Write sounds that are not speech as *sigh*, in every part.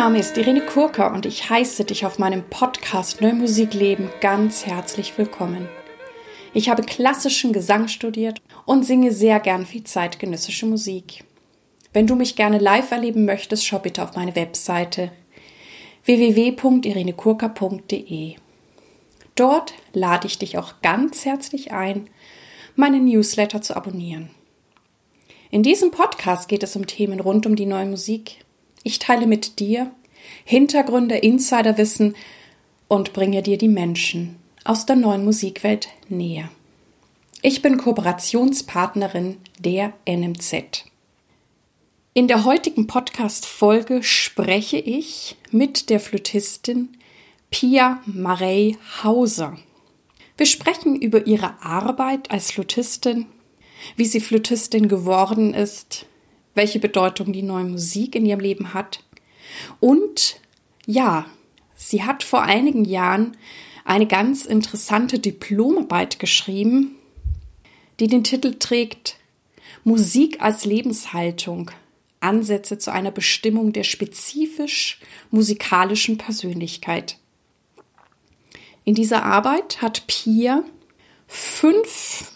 Name ist Irene Kurka und ich heiße dich auf meinem Podcast Neue Musik Leben ganz herzlich willkommen. Ich habe klassischen Gesang studiert und singe sehr gern viel zeitgenössische Musik. Wenn du mich gerne live erleben möchtest, schau bitte auf meine Webseite www.irenekurka.de. Dort lade ich dich auch ganz herzlich ein, meinen Newsletter zu abonnieren. In diesem Podcast geht es um Themen rund um die neue Musik. Ich teile mit dir Hintergründe, Insiderwissen und bringe dir die Menschen aus der neuen Musikwelt näher. Ich bin Kooperationspartnerin der NMZ. In der heutigen Podcast-Folge spreche ich mit der Flötistin Pia Marey Hauser. Wir sprechen über ihre Arbeit als Flötistin, wie sie Flötistin geworden ist, welche Bedeutung die neue Musik in ihrem Leben hat. Und ja, sie hat vor einigen Jahren eine ganz interessante Diplomarbeit geschrieben, die den Titel trägt Musik als Lebenshaltung. Ansätze zu einer Bestimmung der spezifisch musikalischen Persönlichkeit. In dieser Arbeit hat Pia fünf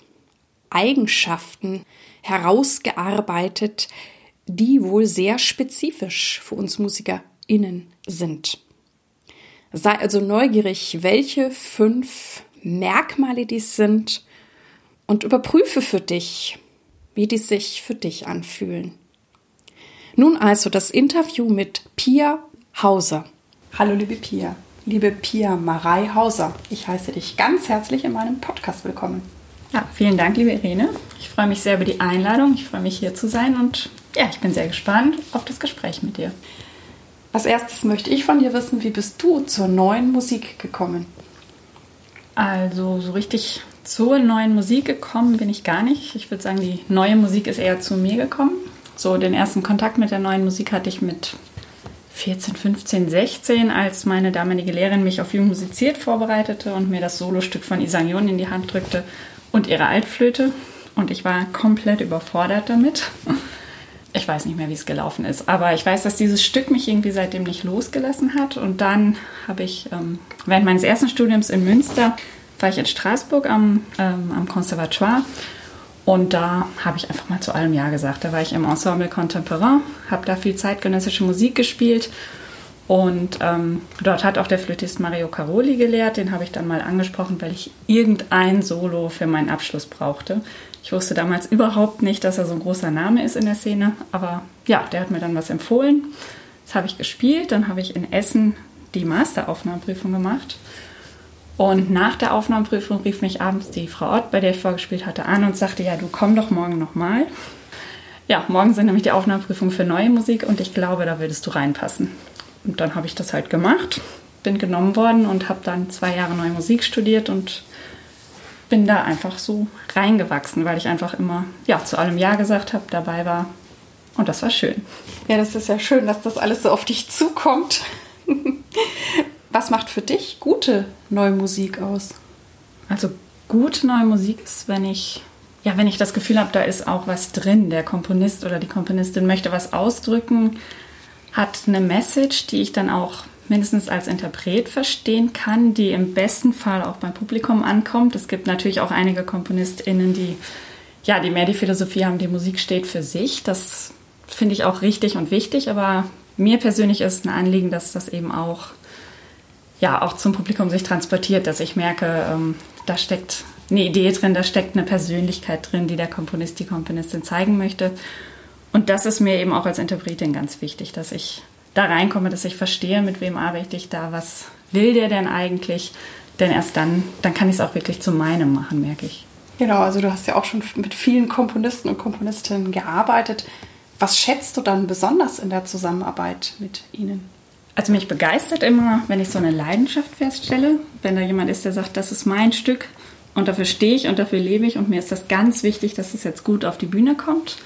Eigenschaften herausgearbeitet, die wohl sehr spezifisch für uns MusikerInnen sind. Sei also neugierig, welche fünf Merkmale dies sind und überprüfe für dich, wie die sich für dich anfühlen. Nun also das Interview mit Pia Hauser. Hallo liebe Pia, liebe Pia Marei Hauser, ich heiße dich ganz herzlich in meinem Podcast willkommen. Ja, vielen Dank, liebe Irene. Ich freue mich sehr über die Einladung. Ich freue mich hier zu sein und ja, ich bin sehr gespannt auf das Gespräch mit dir. Als erstes möchte ich von dir wissen, wie bist du zur neuen Musik gekommen? Also so richtig zur neuen Musik gekommen bin ich gar nicht. Ich würde sagen, die neue Musik ist eher zu mir gekommen. So den ersten Kontakt mit der neuen Musik hatte ich mit 14, 15, 16, als meine damalige Lehrerin mich auf Jung musiziert vorbereitete und mir das Solostück von Isang Yun in die Hand drückte und ihre Altflöte. Und ich war komplett überfordert damit. Ich weiß nicht mehr, wie es gelaufen ist, aber ich weiß, dass dieses Stück mich irgendwie seitdem nicht losgelassen hat. Und dann habe ich ähm, während meines ersten Studiums in Münster war ich in Straßburg am, ähm, am Conservatoire und da habe ich einfach mal zu allem Ja gesagt. Da war ich im Ensemble Contemporain, habe da viel zeitgenössische Musik gespielt und ähm, dort hat auch der Flötist Mario Caroli gelehrt. Den habe ich dann mal angesprochen, weil ich irgendein Solo für meinen Abschluss brauchte. Ich wusste damals überhaupt nicht, dass er so ein großer Name ist in der Szene. Aber ja, der hat mir dann was empfohlen. Das habe ich gespielt. Dann habe ich in Essen die Masteraufnahmeprüfung gemacht. Und nach der Aufnahmeprüfung rief mich abends die Frau Ott, bei der ich vorgespielt hatte, an und sagte, ja, du komm doch morgen nochmal. Ja, morgen sind nämlich die Aufnahmeprüfungen für neue Musik und ich glaube, da würdest du reinpassen. Und dann habe ich das halt gemacht, bin genommen worden und habe dann zwei Jahre neue Musik studiert und bin da einfach so reingewachsen, weil ich einfach immer ja zu allem Ja gesagt habe, dabei war und das war schön. Ja, das ist ja schön, dass das alles so auf dich zukommt. Was macht für dich gute neue Musik aus? Also gute neue Musik ist, wenn ich ja, wenn ich das Gefühl habe, da ist auch was drin. Der Komponist oder die Komponistin möchte was ausdrücken, hat eine Message, die ich dann auch mindestens als Interpret verstehen kann, die im besten Fall auch beim Publikum ankommt. Es gibt natürlich auch einige KomponistInnen, die ja, die mehr die Philosophie haben, die Musik steht für sich. Das finde ich auch richtig und wichtig, aber mir persönlich ist ein Anliegen, dass das eben auch ja auch zum Publikum sich transportiert, dass ich merke, ähm, da steckt eine Idee drin, da steckt eine Persönlichkeit drin, die der Komponist, die Komponistin zeigen möchte. Und das ist mir eben auch als Interpretin ganz wichtig, dass ich da reinkomme, dass ich verstehe, mit wem arbeite ich da, was will der denn eigentlich? Denn erst dann, dann kann ich es auch wirklich zu meinem machen, merke ich. Genau, also du hast ja auch schon mit vielen Komponisten und Komponistinnen gearbeitet. Was schätzt du dann besonders in der Zusammenarbeit mit ihnen? Also mich begeistert immer, wenn ich so eine Leidenschaft feststelle, wenn da jemand ist, der sagt, das ist mein Stück und dafür stehe ich und dafür lebe ich und mir ist das ganz wichtig, dass es jetzt gut auf die Bühne kommt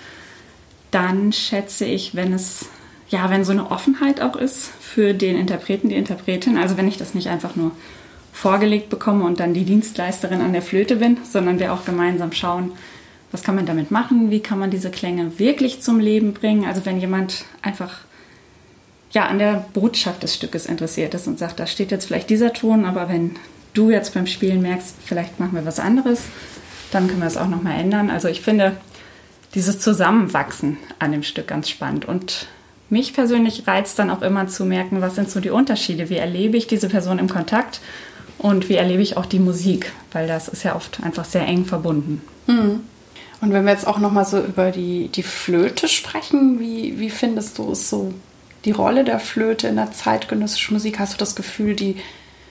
dann schätze ich, wenn es, ja, wenn so eine Offenheit auch ist für den Interpreten, die Interpretin, also wenn ich das nicht einfach nur vorgelegt bekomme und dann die Dienstleisterin an der Flöte bin, sondern wir auch gemeinsam schauen, was kann man damit machen, wie kann man diese Klänge wirklich zum Leben bringen. Also wenn jemand einfach ja, an der Botschaft des Stückes interessiert ist und sagt, da steht jetzt vielleicht dieser Ton, aber wenn du jetzt beim Spielen merkst, vielleicht machen wir was anderes, dann können wir es auch nochmal ändern. Also ich finde dieses Zusammenwachsen an dem Stück ganz spannend und mich persönlich reizt dann auch immer zu merken, was sind so die Unterschiede, wie erlebe ich diese Person im Kontakt und wie erlebe ich auch die Musik, weil das ist ja oft einfach sehr eng verbunden. Mhm. Und wenn wir jetzt auch nochmal so über die, die Flöte sprechen, wie, wie findest du es so, die Rolle der Flöte in der zeitgenössischen Musik? Hast du das Gefühl, die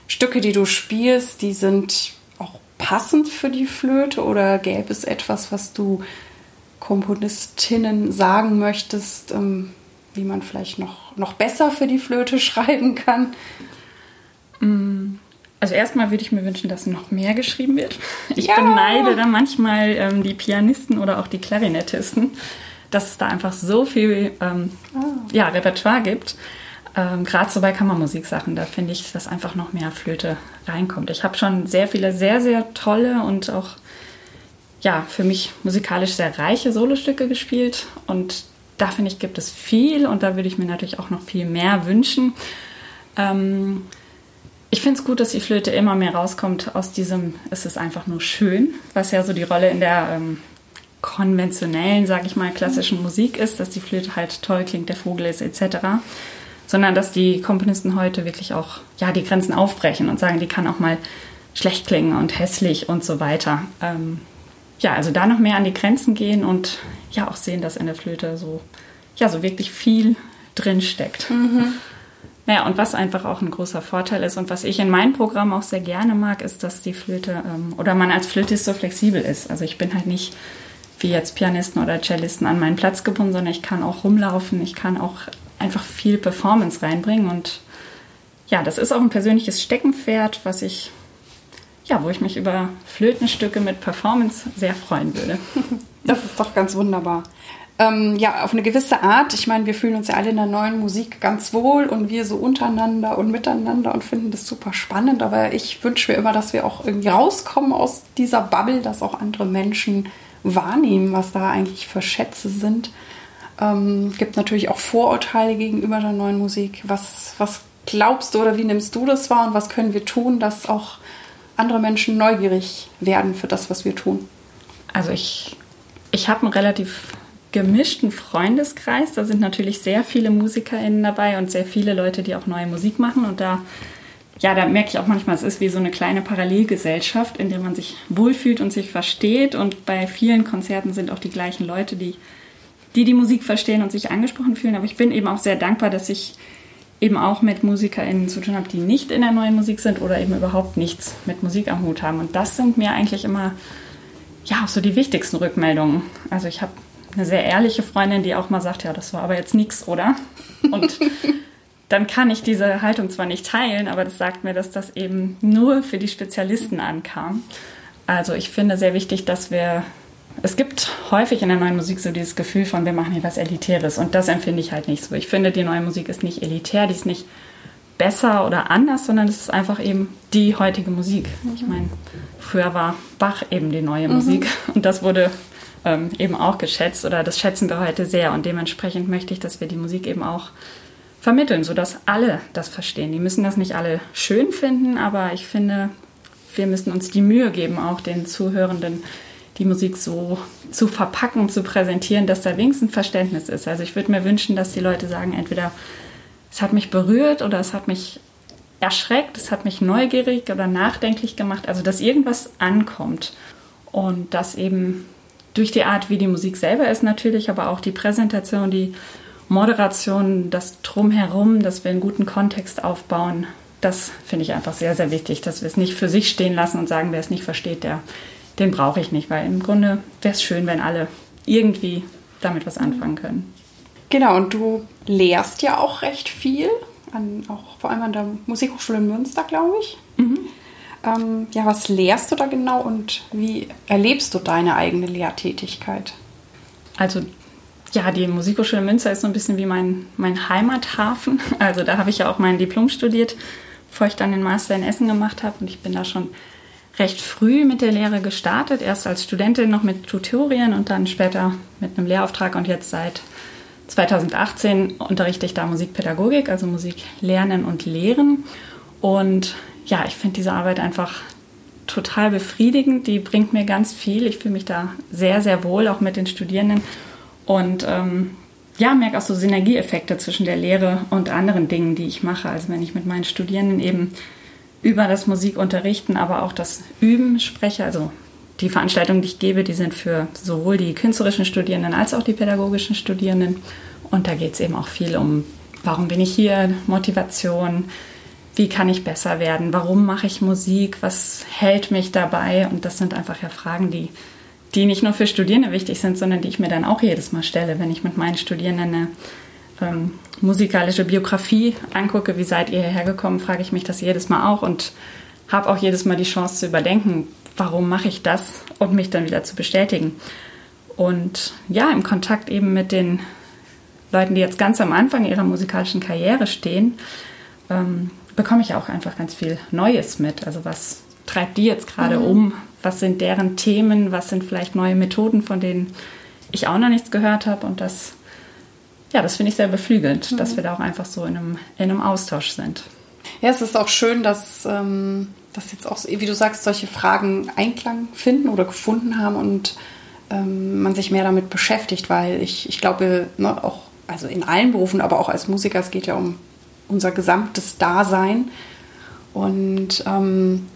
Stücke, die du spielst, die sind auch passend für die Flöte oder gäbe es etwas, was du Komponistinnen sagen möchtest, ähm, wie man vielleicht noch, noch besser für die Flöte *laughs* schreiben kann? Mm, also erstmal würde ich mir wünschen, dass noch mehr geschrieben wird. Ich ja. beneide da manchmal ähm, die Pianisten oder auch die Klarinettisten, dass es da einfach so viel ähm, oh. ja, Repertoire gibt. Ähm, Gerade so bei Kammermusiksachen, da finde ich, dass einfach noch mehr Flöte reinkommt. Ich habe schon sehr viele, sehr, sehr tolle und auch ja, für mich musikalisch sehr reiche Solostücke gespielt und da finde ich, gibt es viel und da würde ich mir natürlich auch noch viel mehr wünschen. Ähm, ich finde es gut, dass die Flöte immer mehr rauskommt aus diesem, es ist einfach nur schön, was ja so die Rolle in der ähm, konventionellen, sage ich mal, klassischen Musik ist, dass die Flöte halt toll klingt, der Vogel ist etc. Sondern dass die Komponisten heute wirklich auch ja, die Grenzen aufbrechen und sagen, die kann auch mal schlecht klingen und hässlich und so weiter. Ähm, ja, also da noch mehr an die Grenzen gehen und ja auch sehen, dass in der Flöte so, ja, so wirklich viel drin steckt. Mhm. Naja, und was einfach auch ein großer Vorteil ist und was ich in meinem Programm auch sehr gerne mag, ist, dass die Flöte ähm, oder man als Flötist so flexibel ist. Also ich bin halt nicht wie jetzt Pianisten oder Cellisten an meinen Platz gebunden, sondern ich kann auch rumlaufen, ich kann auch einfach viel Performance reinbringen und ja, das ist auch ein persönliches Steckenpferd, was ich ja, wo ich mich über Flötenstücke mit Performance sehr freuen würde. *laughs* Das ist doch ganz wunderbar ähm, ja, auf eine gewisse Art. Ich meine, wir fühlen uns ja alle in der neuen Musik ganz wohl und wir so untereinander und miteinander und finden das super spannend. Aber ich wünsche mir immer, dass wir auch irgendwie rauskommen aus dieser Bubble, dass auch andere Menschen wahrnehmen, was da eigentlich für Schätze sind. Ähm, gibt natürlich auch Vorurteile gegenüber der neuen Musik. Was, was glaubst du oder wie nimmst du das wahr und was können wir tun, dass auch andere Menschen neugierig werden für das, was wir tun? Also ich, ich habe ein relativ gemischten Freundeskreis. Da sind natürlich sehr viele MusikerInnen dabei und sehr viele Leute, die auch neue Musik machen. Und da, ja, da merke ich auch manchmal, es ist wie so eine kleine Parallelgesellschaft, in der man sich wohlfühlt und sich versteht. Und bei vielen Konzerten sind auch die gleichen Leute, die die, die Musik verstehen und sich angesprochen fühlen. Aber ich bin eben auch sehr dankbar, dass ich eben auch mit MusikerInnen zu tun habe, die nicht in der neuen Musik sind oder eben überhaupt nichts mit Musik am Hut haben. Und das sind mir eigentlich immer ja auch so die wichtigsten Rückmeldungen. Also ich habe eine sehr ehrliche Freundin, die auch mal sagt, ja, das war aber jetzt nichts, oder? Und *laughs* dann kann ich diese Haltung zwar nicht teilen, aber das sagt mir, dass das eben nur für die Spezialisten ankam. Also ich finde sehr wichtig, dass wir, es gibt häufig in der neuen Musik so dieses Gefühl von, wir machen hier was Elitäres und das empfinde ich halt nicht so. Ich finde, die neue Musik ist nicht elitär, die ist nicht besser oder anders, sondern es ist einfach eben die heutige Musik. Ich meine, früher war Bach eben die neue mhm. Musik und das wurde ähm, eben auch geschätzt oder das schätzen wir heute sehr und dementsprechend möchte ich, dass wir die Musik eben auch vermitteln, sodass alle das verstehen. Die müssen das nicht alle schön finden, aber ich finde, wir müssen uns die Mühe geben, auch den Zuhörenden die Musik so zu verpacken, zu präsentieren, dass da wenigstens Verständnis ist. Also ich würde mir wünschen, dass die Leute sagen, entweder es hat mich berührt oder es hat mich erschreckt, es hat mich neugierig oder nachdenklich gemacht, also dass irgendwas ankommt und dass eben durch die Art, wie die Musik selber ist natürlich, aber auch die Präsentation, die Moderation, das Drumherum, dass wir einen guten Kontext aufbauen, das finde ich einfach sehr, sehr wichtig, dass wir es nicht für sich stehen lassen und sagen, wer es nicht versteht, der, den brauche ich nicht, weil im Grunde wäre es schön, wenn alle irgendwie damit was anfangen können. Genau, und du lehrst ja auch recht viel, an, auch vor allem an der Musikhochschule in Münster, glaube ich. Mhm. Ähm, ja, was lehrst du da genau und wie erlebst du deine eigene Lehrtätigkeit? Also ja, die Musikhochschule Münster ist so ein bisschen wie mein, mein Heimathafen. *laughs* Also da habe ich ja auch mein Diplom studiert, bevor ich dann den Master in Essen gemacht habe. Und ich bin da schon recht früh mit der Lehre gestartet. Erst als Studentin noch mit Tutorien und dann später mit einem Lehrauftrag und jetzt seit 2018 unterrichte ich da Musikpädagogik, also Musik lernen und lehren. Und ja, ich finde diese Arbeit einfach total befriedigend. Die bringt mir ganz viel. Ich fühle mich da sehr, sehr wohl, auch mit den Studierenden. Und ähm, ja, merke auch so Synergieeffekte zwischen der Lehre und anderen Dingen, die ich mache. Also wenn ich mit meinen Studierenden eben über das Musikunterrichten, aber auch das Üben spreche, also die Veranstaltungen, die ich gebe, die sind für sowohl die künstlerischen Studierenden als auch die pädagogischen Studierenden. Und da geht es eben auch viel um, warum bin ich hier, Motivation, wie kann ich besser werden, warum mache ich Musik, was hält mich dabei. Und das sind einfach ja Fragen, die, die nicht nur für Studierende wichtig sind, sondern die ich mir dann auch jedes Mal stelle, wenn ich mit meinen Studierenden eine ähm, musikalische Biografie angucke, wie seid ihr hierher gekommen, frage ich mich das jedes Mal auch und habe auch jedes Mal die Chance zu überdenken, warum mache ich das und mich dann wieder zu bestätigen. Und ja, im Kontakt eben mit den Leuten, die jetzt ganz am Anfang ihrer musikalischen Karriere stehen, ähm, bekomme ich auch einfach ganz viel Neues mit. Also was treibt die jetzt gerade mhm. um? Was sind deren Themen? Was sind vielleicht neue Methoden, von denen ich auch noch nichts gehört habe? Und das, ja, das finde ich sehr beflügelnd, mhm. dass wir da auch einfach so in einem, in einem Austausch sind. Ja, es ist auch schön, dass ähm, dass jetzt auch, wie du sagst, solche Fragen Einklang finden oder gefunden haben und ähm, man sich mehr damit beschäftigt, weil ich, ich glaube, ne, auch, also in allen Berufen, aber auch als Musiker, es geht ja um unser gesamtes Dasein. Und ähm,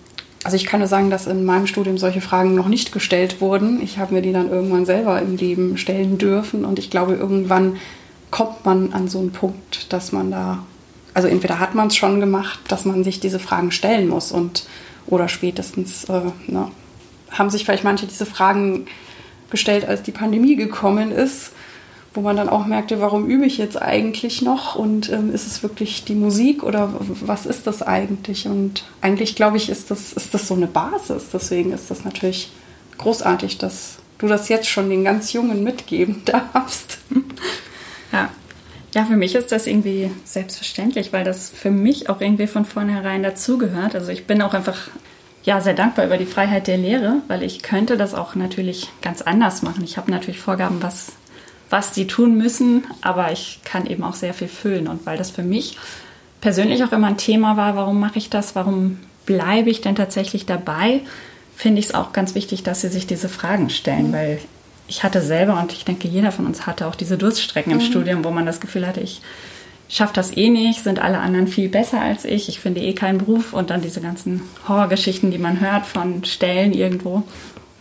also ich kann nur sagen, dass in meinem Studium solche Fragen noch nicht gestellt wurden. Ich habe mir die dann irgendwann selber im Leben stellen dürfen und ich glaube, irgendwann kommt man an so einen Punkt, dass man da also entweder hat man es schon gemacht, dass man sich diese Fragen stellen muss und oder spätestens äh, ne, haben sich vielleicht manche diese Fragen gestellt, als die Pandemie gekommen ist, wo man dann auch merkte, warum übe ich jetzt eigentlich noch und ähm, ist es wirklich die Musik oder was ist das eigentlich? Und eigentlich glaube ich, ist das, ist das so eine Basis. Deswegen ist das natürlich großartig, dass du das jetzt schon den ganz Jungen mitgeben *laughs* darfst. Ja, ja, für mich ist das irgendwie selbstverständlich, weil das für mich auch irgendwie von vornherein dazugehört. Also ich bin auch einfach ja sehr dankbar über die Freiheit der Lehre, weil ich könnte das auch natürlich ganz anders machen. Ich habe natürlich Vorgaben, was was die tun müssen, aber ich kann eben auch sehr viel füllen und weil das für mich persönlich auch immer ein Thema war, warum mache ich das, warum bleibe ich denn tatsächlich dabei, finde ich es auch ganz wichtig, dass sie sich diese Fragen stellen, mhm. weil ich hatte selber und ich denke, jeder von uns hatte auch diese Durststrecken im mhm. Studium, wo man das Gefühl hatte, ich schaffe das eh nicht, sind alle anderen viel besser als ich, ich finde eh keinen Beruf und dann diese ganzen Horrorgeschichten, die man hört von Stellen irgendwo.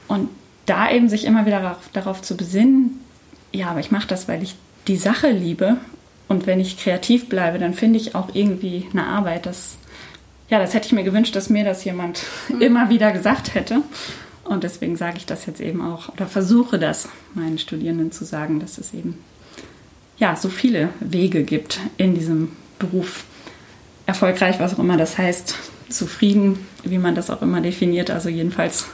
Und da eben sich immer wieder darauf, darauf zu besinnen, ja, aber ich mache das, weil ich die Sache liebe und wenn ich kreativ bleibe, dann finde ich auch irgendwie eine Arbeit. Das, ja, das hätte ich mir gewünscht, dass mir das jemand mhm. immer wieder gesagt hätte. Und deswegen sage ich das jetzt eben auch oder versuche das meinen Studierenden zu sagen, dass es eben ja so viele Wege gibt in diesem Beruf. Erfolgreich, was auch immer das heißt, zufrieden, wie man das auch immer definiert, also jedenfalls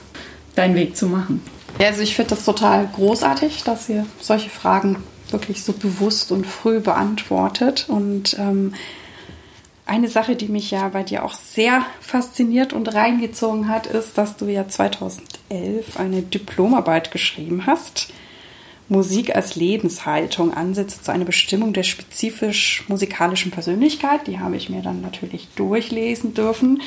deinen Weg zu machen. Ja, also ich finde das total großartig, dass ihr solche Fragen wirklich so bewusst und früh beantwortet und ähm, eine Sache, die mich ja bei dir auch sehr fasziniert und reingezogen hat, ist, dass du ja 2011 eine Diplomarbeit geschrieben hast. Musik als Lebenshaltung, Ansätze zu einer Bestimmung der spezifisch musikalischen Persönlichkeit. Die habe ich mir dann natürlich durchlesen dürfen.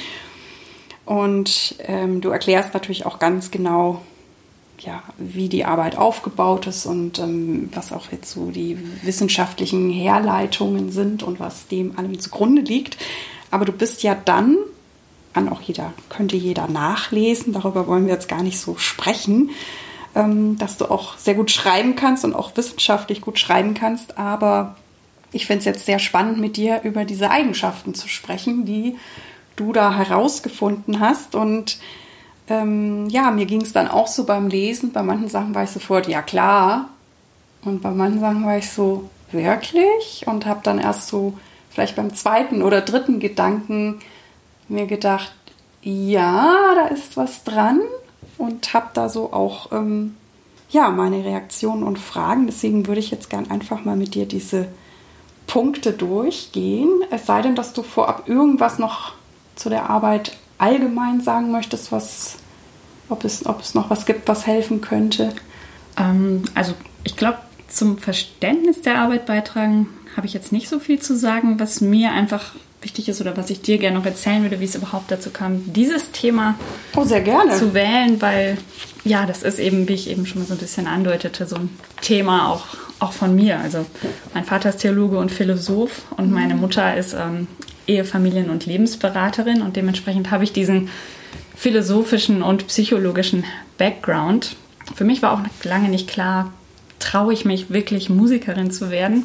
Und ähm, du erklärst natürlich auch ganz genau, ja, wie die Arbeit aufgebaut ist und ähm, was auch jetzt so die wissenschaftlichen Herleitungen sind und was dem allem zugrunde liegt. Aber du bist ja dann, kann auch jeder, könnte jeder nachlesen, darüber wollen wir jetzt gar nicht so sprechen, ähm, dass du auch sehr gut schreiben kannst und auch wissenschaftlich gut schreiben kannst. Aber ich finde es jetzt sehr spannend, mit dir über diese Eigenschaften zu sprechen, die du da herausgefunden hast und ähm, ja, mir ging es dann auch so beim Lesen. Bei manchen Sachen war ich sofort, ja klar. Und bei manchen Sachen war ich so, wirklich? Und habe dann erst so, vielleicht beim zweiten oder dritten Gedanken mir gedacht, ja, da ist was dran. Und habe da so auch, ähm, ja, meine Reaktionen und Fragen. Deswegen würde ich jetzt gern einfach mal mit dir diese Punkte durchgehen. Es sei denn, dass du vorab irgendwas noch zu der Arbeit allgemein sagen möchtest, was ob es, ob es noch was gibt, was helfen könnte? Ähm, also ich glaube, zum Verständnis der Arbeit beitragen habe ich jetzt nicht so viel zu sagen. Was mir einfach wichtig ist oder was ich dir gerne noch erzählen würde, wie es überhaupt dazu kam, dieses Thema oh, zu wählen, weil ja, das ist eben, wie ich eben schon mal so ein bisschen andeutete, so ein Thema auch, auch von mir. Also mein Vater ist Theologe und Philosoph und meine Mutter ist ähm, Ehefamilien- und Lebensberaterin und dementsprechend habe ich diesen philosophischen und psychologischen Background. Für mich war auch lange nicht klar, traue ich mich wirklich Musikerin zu werden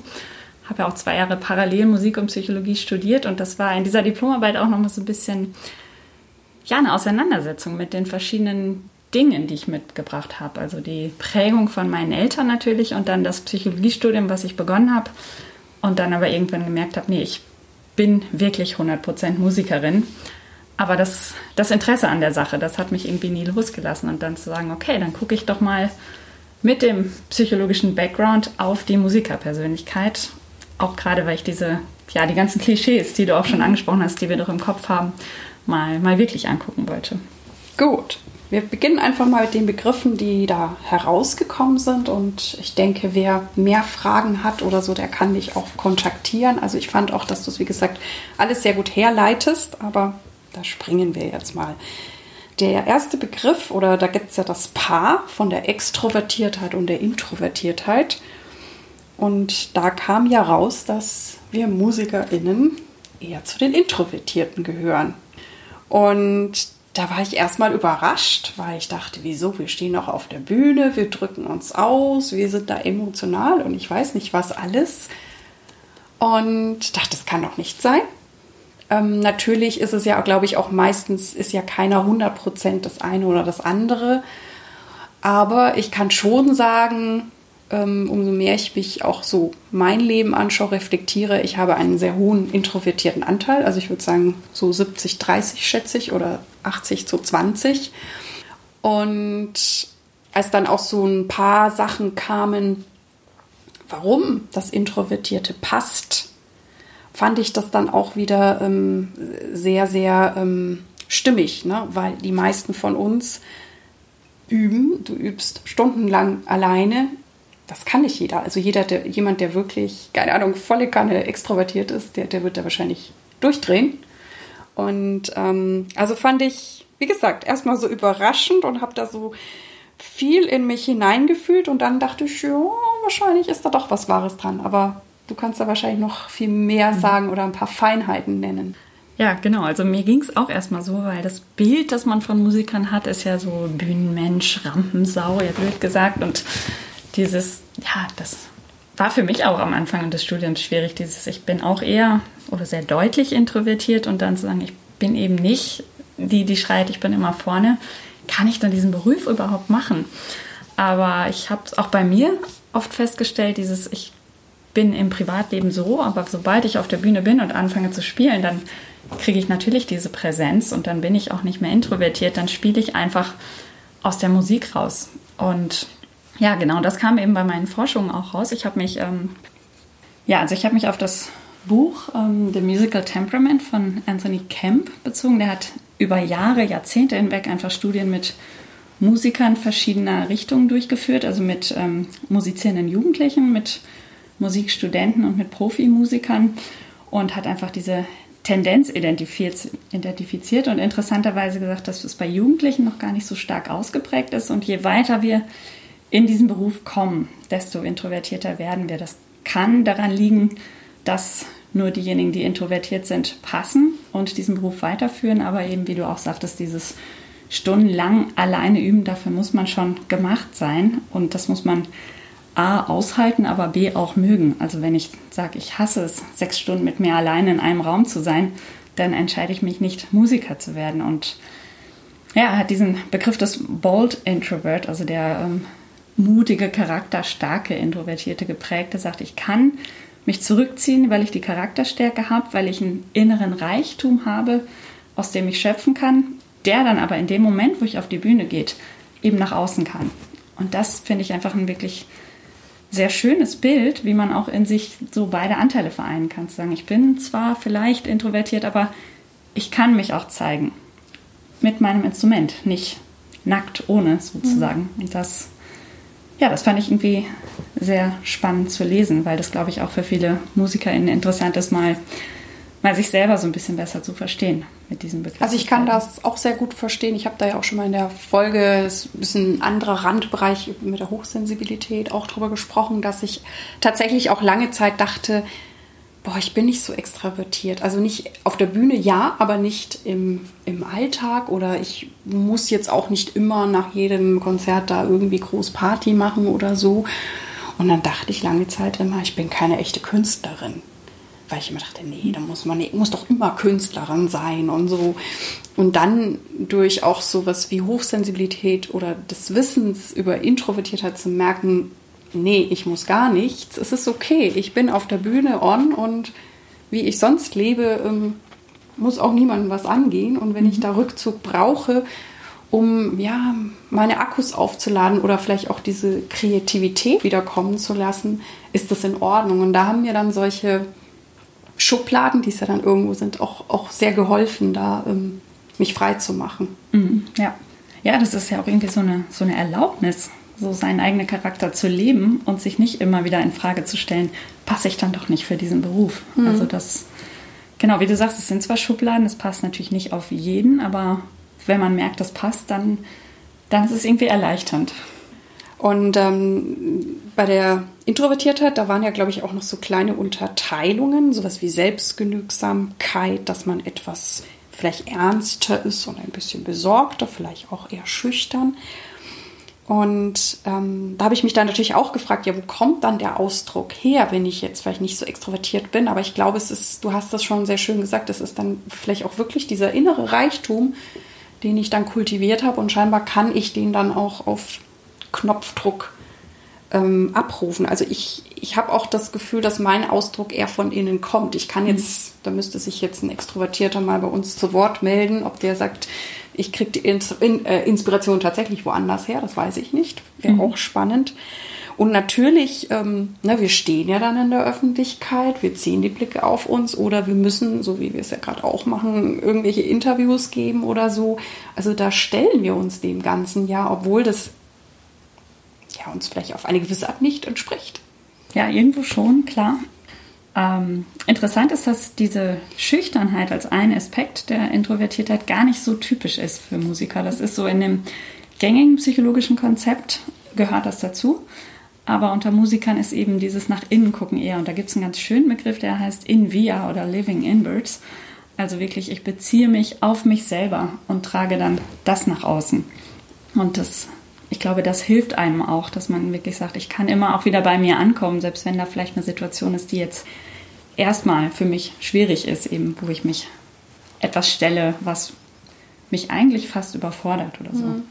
habe ja auch zwei Jahre parallel Musik und Psychologie studiert und das war in dieser Diplomarbeit auch noch mal so ein bisschen ja eine Auseinandersetzung mit den verschiedenen Dingen, die ich mitgebracht habe. Also die Prägung von meinen Eltern natürlich und dann das Psychologiestudium, was ich begonnen habe und dann aber irgendwann gemerkt habe, nee, ich bin wirklich 100% Musikerin. Aber das, das Interesse an der Sache, das hat mich irgendwie nie losgelassen. Und dann zu sagen, okay, dann gucke ich doch mal mit dem psychologischen Background auf die Musikerpersönlichkeit auch gerade, weil ich diese, ja, die ganzen Klischees, die du auch schon angesprochen hast, die wir doch im Kopf haben, mal, mal wirklich angucken wollte. Gut. Wir beginnen einfach mal mit den Begriffen, die da herausgekommen sind. Und ich denke, wer mehr Fragen hat oder so, der kann dich auch kontaktieren. Also ich fand auch, dass du es, wie gesagt, alles sehr gut herleitest, aber da springen wir jetzt mal. Der erste Begriff, oder da gibt es ja das Paar von der Extrovertiertheit und der Introvertiertheit. Und da kam ja raus, dass wir MusikerInnen eher zu den Introvertierten gehören. Und da war ich erstmal überrascht, weil ich dachte, wieso? Wir stehen noch auf der Bühne, wir drücken uns aus, wir sind da emotional und ich weiß nicht was alles. Und dachte, das kann doch nicht sein. Ähm, natürlich ist es ja, glaube ich, auch meistens ist ja keiner 100% das eine oder das andere. Aber ich kann schon sagen, ähm, umso mehr ich mich auch so mein Leben anschaue, reflektiere, ich habe einen sehr hohen introvertierten Anteil. Also ich würde sagen so 70, 30 schätze ich oder 80 zu 20. Und als dann auch so ein paar Sachen kamen, warum das Introvertierte passt, fand ich das dann auch wieder ähm, sehr, sehr ähm, stimmig, ne? weil die meisten von uns üben, du übst stundenlang alleine, das kann nicht jeder. Also jeder, der, jemand, der wirklich, keine Ahnung, volle Kanne extrovertiert ist, der, der wird da wahrscheinlich durchdrehen. Und ähm, also fand ich, wie gesagt, erstmal so überraschend und habe da so viel in mich hineingefühlt und dann dachte ich, ja, wahrscheinlich ist da doch was Wahres dran. Aber du kannst da wahrscheinlich noch viel mehr mhm. sagen oder ein paar Feinheiten nennen. Ja, genau. Also mir ging es auch erstmal so, weil das Bild, das man von Musikern hat, ist ja so Bühnenmensch, Rampensau, ja blöd gesagt. Und dieses, ja, das war für mich auch am Anfang des Studiums schwierig, dieses, ich bin auch eher oder sehr deutlich introvertiert und dann zu sagen, ich bin eben nicht die, die schreit, ich bin immer vorne. Kann ich dann diesen Beruf überhaupt machen? Aber ich habe es auch bei mir oft festgestellt, dieses, ich bin im Privatleben so, aber sobald ich auf der Bühne bin und anfange zu spielen, dann kriege ich natürlich diese Präsenz und dann bin ich auch nicht mehr introvertiert, dann spiele ich einfach aus der Musik raus. Und ja, genau, das kam eben bei meinen Forschungen auch raus. Ich habe mich, ähm, ja, also ich habe mich auf das Buch ähm, The Musical Temperament von Anthony Kemp bezogen. Der hat über Jahre, Jahrzehnte hinweg einfach Studien mit Musikern verschiedener Richtungen durchgeführt, also mit ähm, musizierenden Jugendlichen, mit Musikstudenten und mit Profimusikern und hat einfach diese Tendenz identifiziert, identifiziert und interessanterweise gesagt, dass es bei Jugendlichen noch gar nicht so stark ausgeprägt ist und je weiter wir in diesen Beruf kommen, desto introvertierter werden wir. Das kann daran liegen, dass nur diejenigen, die introvertiert sind, passen und diesen Beruf weiterführen. Aber eben, wie du auch sagtest, dieses stundenlang alleine üben, dafür muss man schon gemacht sein. Und das muss man A aushalten, aber B auch mögen. Also wenn ich sage, ich hasse es, sechs Stunden mit mir alleine in einem Raum zu sein, dann entscheide ich mich nicht, Musiker zu werden. Und ja, er hat diesen Begriff des Bold Introvert, also der ähm, mutige, charakterstarke, introvertierte, geprägte sagt, ich kann mich zurückziehen, weil ich die Charakterstärke habe, weil ich einen inneren Reichtum habe, aus dem ich schöpfen kann, der dann aber in dem Moment, wo ich auf die Bühne geht, eben nach außen kann. Und das finde ich einfach ein wirklich sehr schönes Bild, wie man auch in sich so beide Anteile vereinen kann. Zu sagen, ich bin zwar vielleicht introvertiert, aber ich kann mich auch zeigen. Mit meinem Instrument, nicht nackt ohne sozusagen. Mhm. Und das ja, das fand ich irgendwie sehr spannend zu lesen, weil das, glaube ich, auch für viele MusikerInnen interessant ist, mal, mal sich selber so ein bisschen besser zu verstehen mit diesem Begriff. Also ich kann das auch sehr gut verstehen. Ich habe da ja auch schon mal in der Folge, ist ein bisschen anderer Randbereich mit der Hochsensibilität auch drüber gesprochen, dass ich tatsächlich auch lange Zeit dachte, boah, ich bin nicht so extravertiert. Also nicht auf der Bühne, ja, aber nicht im, im Alltag oder ich muss jetzt auch nicht immer nach jedem Konzert da irgendwie groß Party machen oder so. Und dann dachte ich lange Zeit immer, ich bin keine echte Künstlerin. Weil ich immer dachte, nee, da muss man, muss doch immer Künstlerin sein und so. Und dann durch auch sowas wie Hochsensibilität oder des Wissens über Introvertiertheit zu merken, nee, ich muss gar nichts, es ist okay, ich bin auf der Bühne on und wie ich sonst lebe, ähm, muss auch niemandem was angehen. Und wenn ich mhm. da Rückzug brauche, um ja, meine Akkus aufzuladen oder vielleicht auch diese Kreativität wiederkommen zu lassen, ist das in Ordnung. Und da haben mir dann solche Schubladen, die es ja dann irgendwo sind, auch, auch sehr geholfen, da ähm, mich frei zu machen. Mhm, ja. ja, das ist ja auch irgendwie so eine, so eine Erlaubnis, so seinen eigenen Charakter zu leben und sich nicht immer wieder in Frage zu stellen, passe ich dann doch nicht für diesen Beruf. Mhm. Also das, genau, wie du sagst, es sind zwar Schubladen, es passt natürlich nicht auf jeden, aber wenn man merkt, das passt, dann, dann ist es irgendwie erleichternd. Und ähm, bei der Introvertiertheit, da waren ja, glaube ich, auch noch so kleine Unterteilungen, sowas wie Selbstgenügsamkeit, dass man etwas vielleicht ernster ist und ein bisschen besorgter, vielleicht auch eher schüchtern. Und ähm, da habe ich mich dann natürlich auch gefragt, ja, wo kommt dann der Ausdruck her, wenn ich jetzt vielleicht nicht so extrovertiert bin? Aber ich glaube, es ist, du hast das schon sehr schön gesagt, es ist dann vielleicht auch wirklich dieser innere Reichtum, den ich dann kultiviert habe und scheinbar kann ich den dann auch auf Knopfdruck ähm, abrufen. Also ich, ich habe auch das Gefühl, dass mein Ausdruck eher von innen kommt. Ich kann jetzt, da müsste sich jetzt ein Extrovertierter mal bei uns zu Wort melden, ob der sagt, ich kriege die äh, Inspiration tatsächlich woanders her, das weiß ich nicht. Wäre mhm. auch spannend. Und natürlich, ähm, na, wir stehen ja dann in der Öffentlichkeit, wir ziehen die Blicke auf uns oder wir müssen, so wie wir es ja gerade auch machen, irgendwelche Interviews geben oder so. Also da stellen wir uns dem Ganzen ja, obwohl das ja, uns vielleicht auf eine gewisse Art nicht entspricht. Ja, irgendwo schon, klar. Ähm, interessant ist, dass diese Schüchternheit als ein Aspekt der Introvertiertheit gar nicht so typisch ist für Musiker. Das ist so in dem gängigen psychologischen Konzept gehört das dazu. Aber unter Musikern ist eben dieses nach innen gucken eher. Und da gibt es einen ganz schönen Begriff, der heißt in via oder living inwards. Also wirklich, ich beziehe mich auf mich selber und trage dann das nach außen. Und das, ich glaube, das hilft einem auch, dass man wirklich sagt, ich kann immer auch wieder bei mir ankommen, selbst wenn da vielleicht eine Situation ist, die jetzt erstmal für mich schwierig ist, eben wo ich mich etwas stelle, was mich eigentlich fast überfordert oder so. Mhm.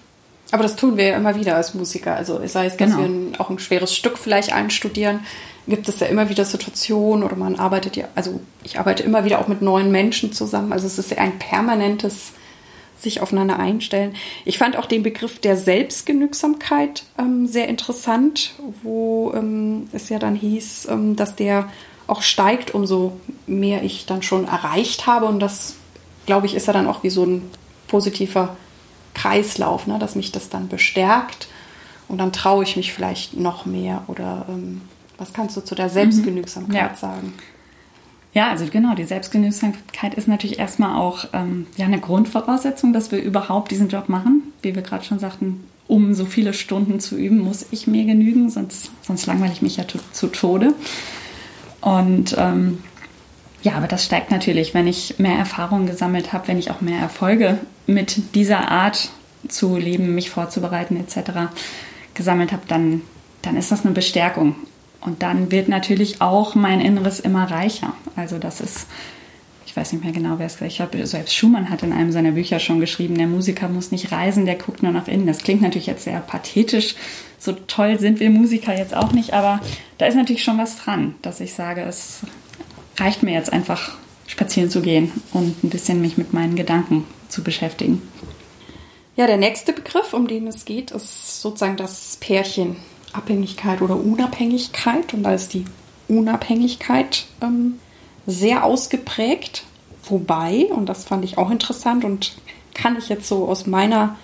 Aber das tun wir ja immer wieder als Musiker. Also sei es, dass genau. wir ein, auch ein schweres Stück vielleicht einstudieren, gibt es ja immer wieder Situationen oder man arbeitet ja, also ich arbeite immer wieder auch mit neuen Menschen zusammen. Also es ist ja ein permanentes sich aufeinander einstellen. Ich fand auch den Begriff der Selbstgenügsamkeit ähm, sehr interessant, wo ähm, es ja dann hieß, ähm, dass der auch steigt, umso mehr ich dann schon erreicht habe. Und das, glaube ich, ist ja dann auch wie so ein positiver Kreislauf, ne? dass mich das dann bestärkt. Und dann traue ich mich vielleicht noch mehr. Oder ähm, was kannst du zu der Selbstgenügsamkeit mhm. ja. sagen? Ja, also genau, die Selbstgenügsamkeit ist natürlich erstmal auch ähm, ja, eine Grundvoraussetzung, dass wir überhaupt diesen Job machen. Wie wir gerade schon sagten, um so viele Stunden zu üben, muss ich mir genügen, sonst, sonst langweile ich mich ja zu, zu Tode. Und ähm, ja, aber das steigt natürlich, wenn ich mehr Erfahrung gesammelt habe, wenn ich auch mehr Erfolge mit dieser Art zu leben, mich vorzubereiten etc. gesammelt habe, dann, dann ist das eine Bestärkung. Und dann wird natürlich auch mein Inneres immer reicher. Also das ist, ich weiß nicht mehr genau, wer es gesagt hat. Selbst Schumann hat in einem seiner Bücher schon geschrieben, der Musiker muss nicht reisen, der guckt nur nach innen. Das klingt natürlich jetzt sehr pathetisch, so toll sind wir Musiker jetzt auch nicht, aber da ist natürlich schon was dran, dass ich sage, es reicht mir jetzt einfach spazieren zu gehen und ein bisschen mich mit meinen Gedanken zu beschäftigen. Ja, der nächste Begriff, um den es geht, ist sozusagen das Pärchen Abhängigkeit oder Unabhängigkeit. Und da ist die Unabhängigkeit ähm, sehr ausgeprägt. Wobei, und das fand ich auch interessant und kann ich jetzt so aus meiner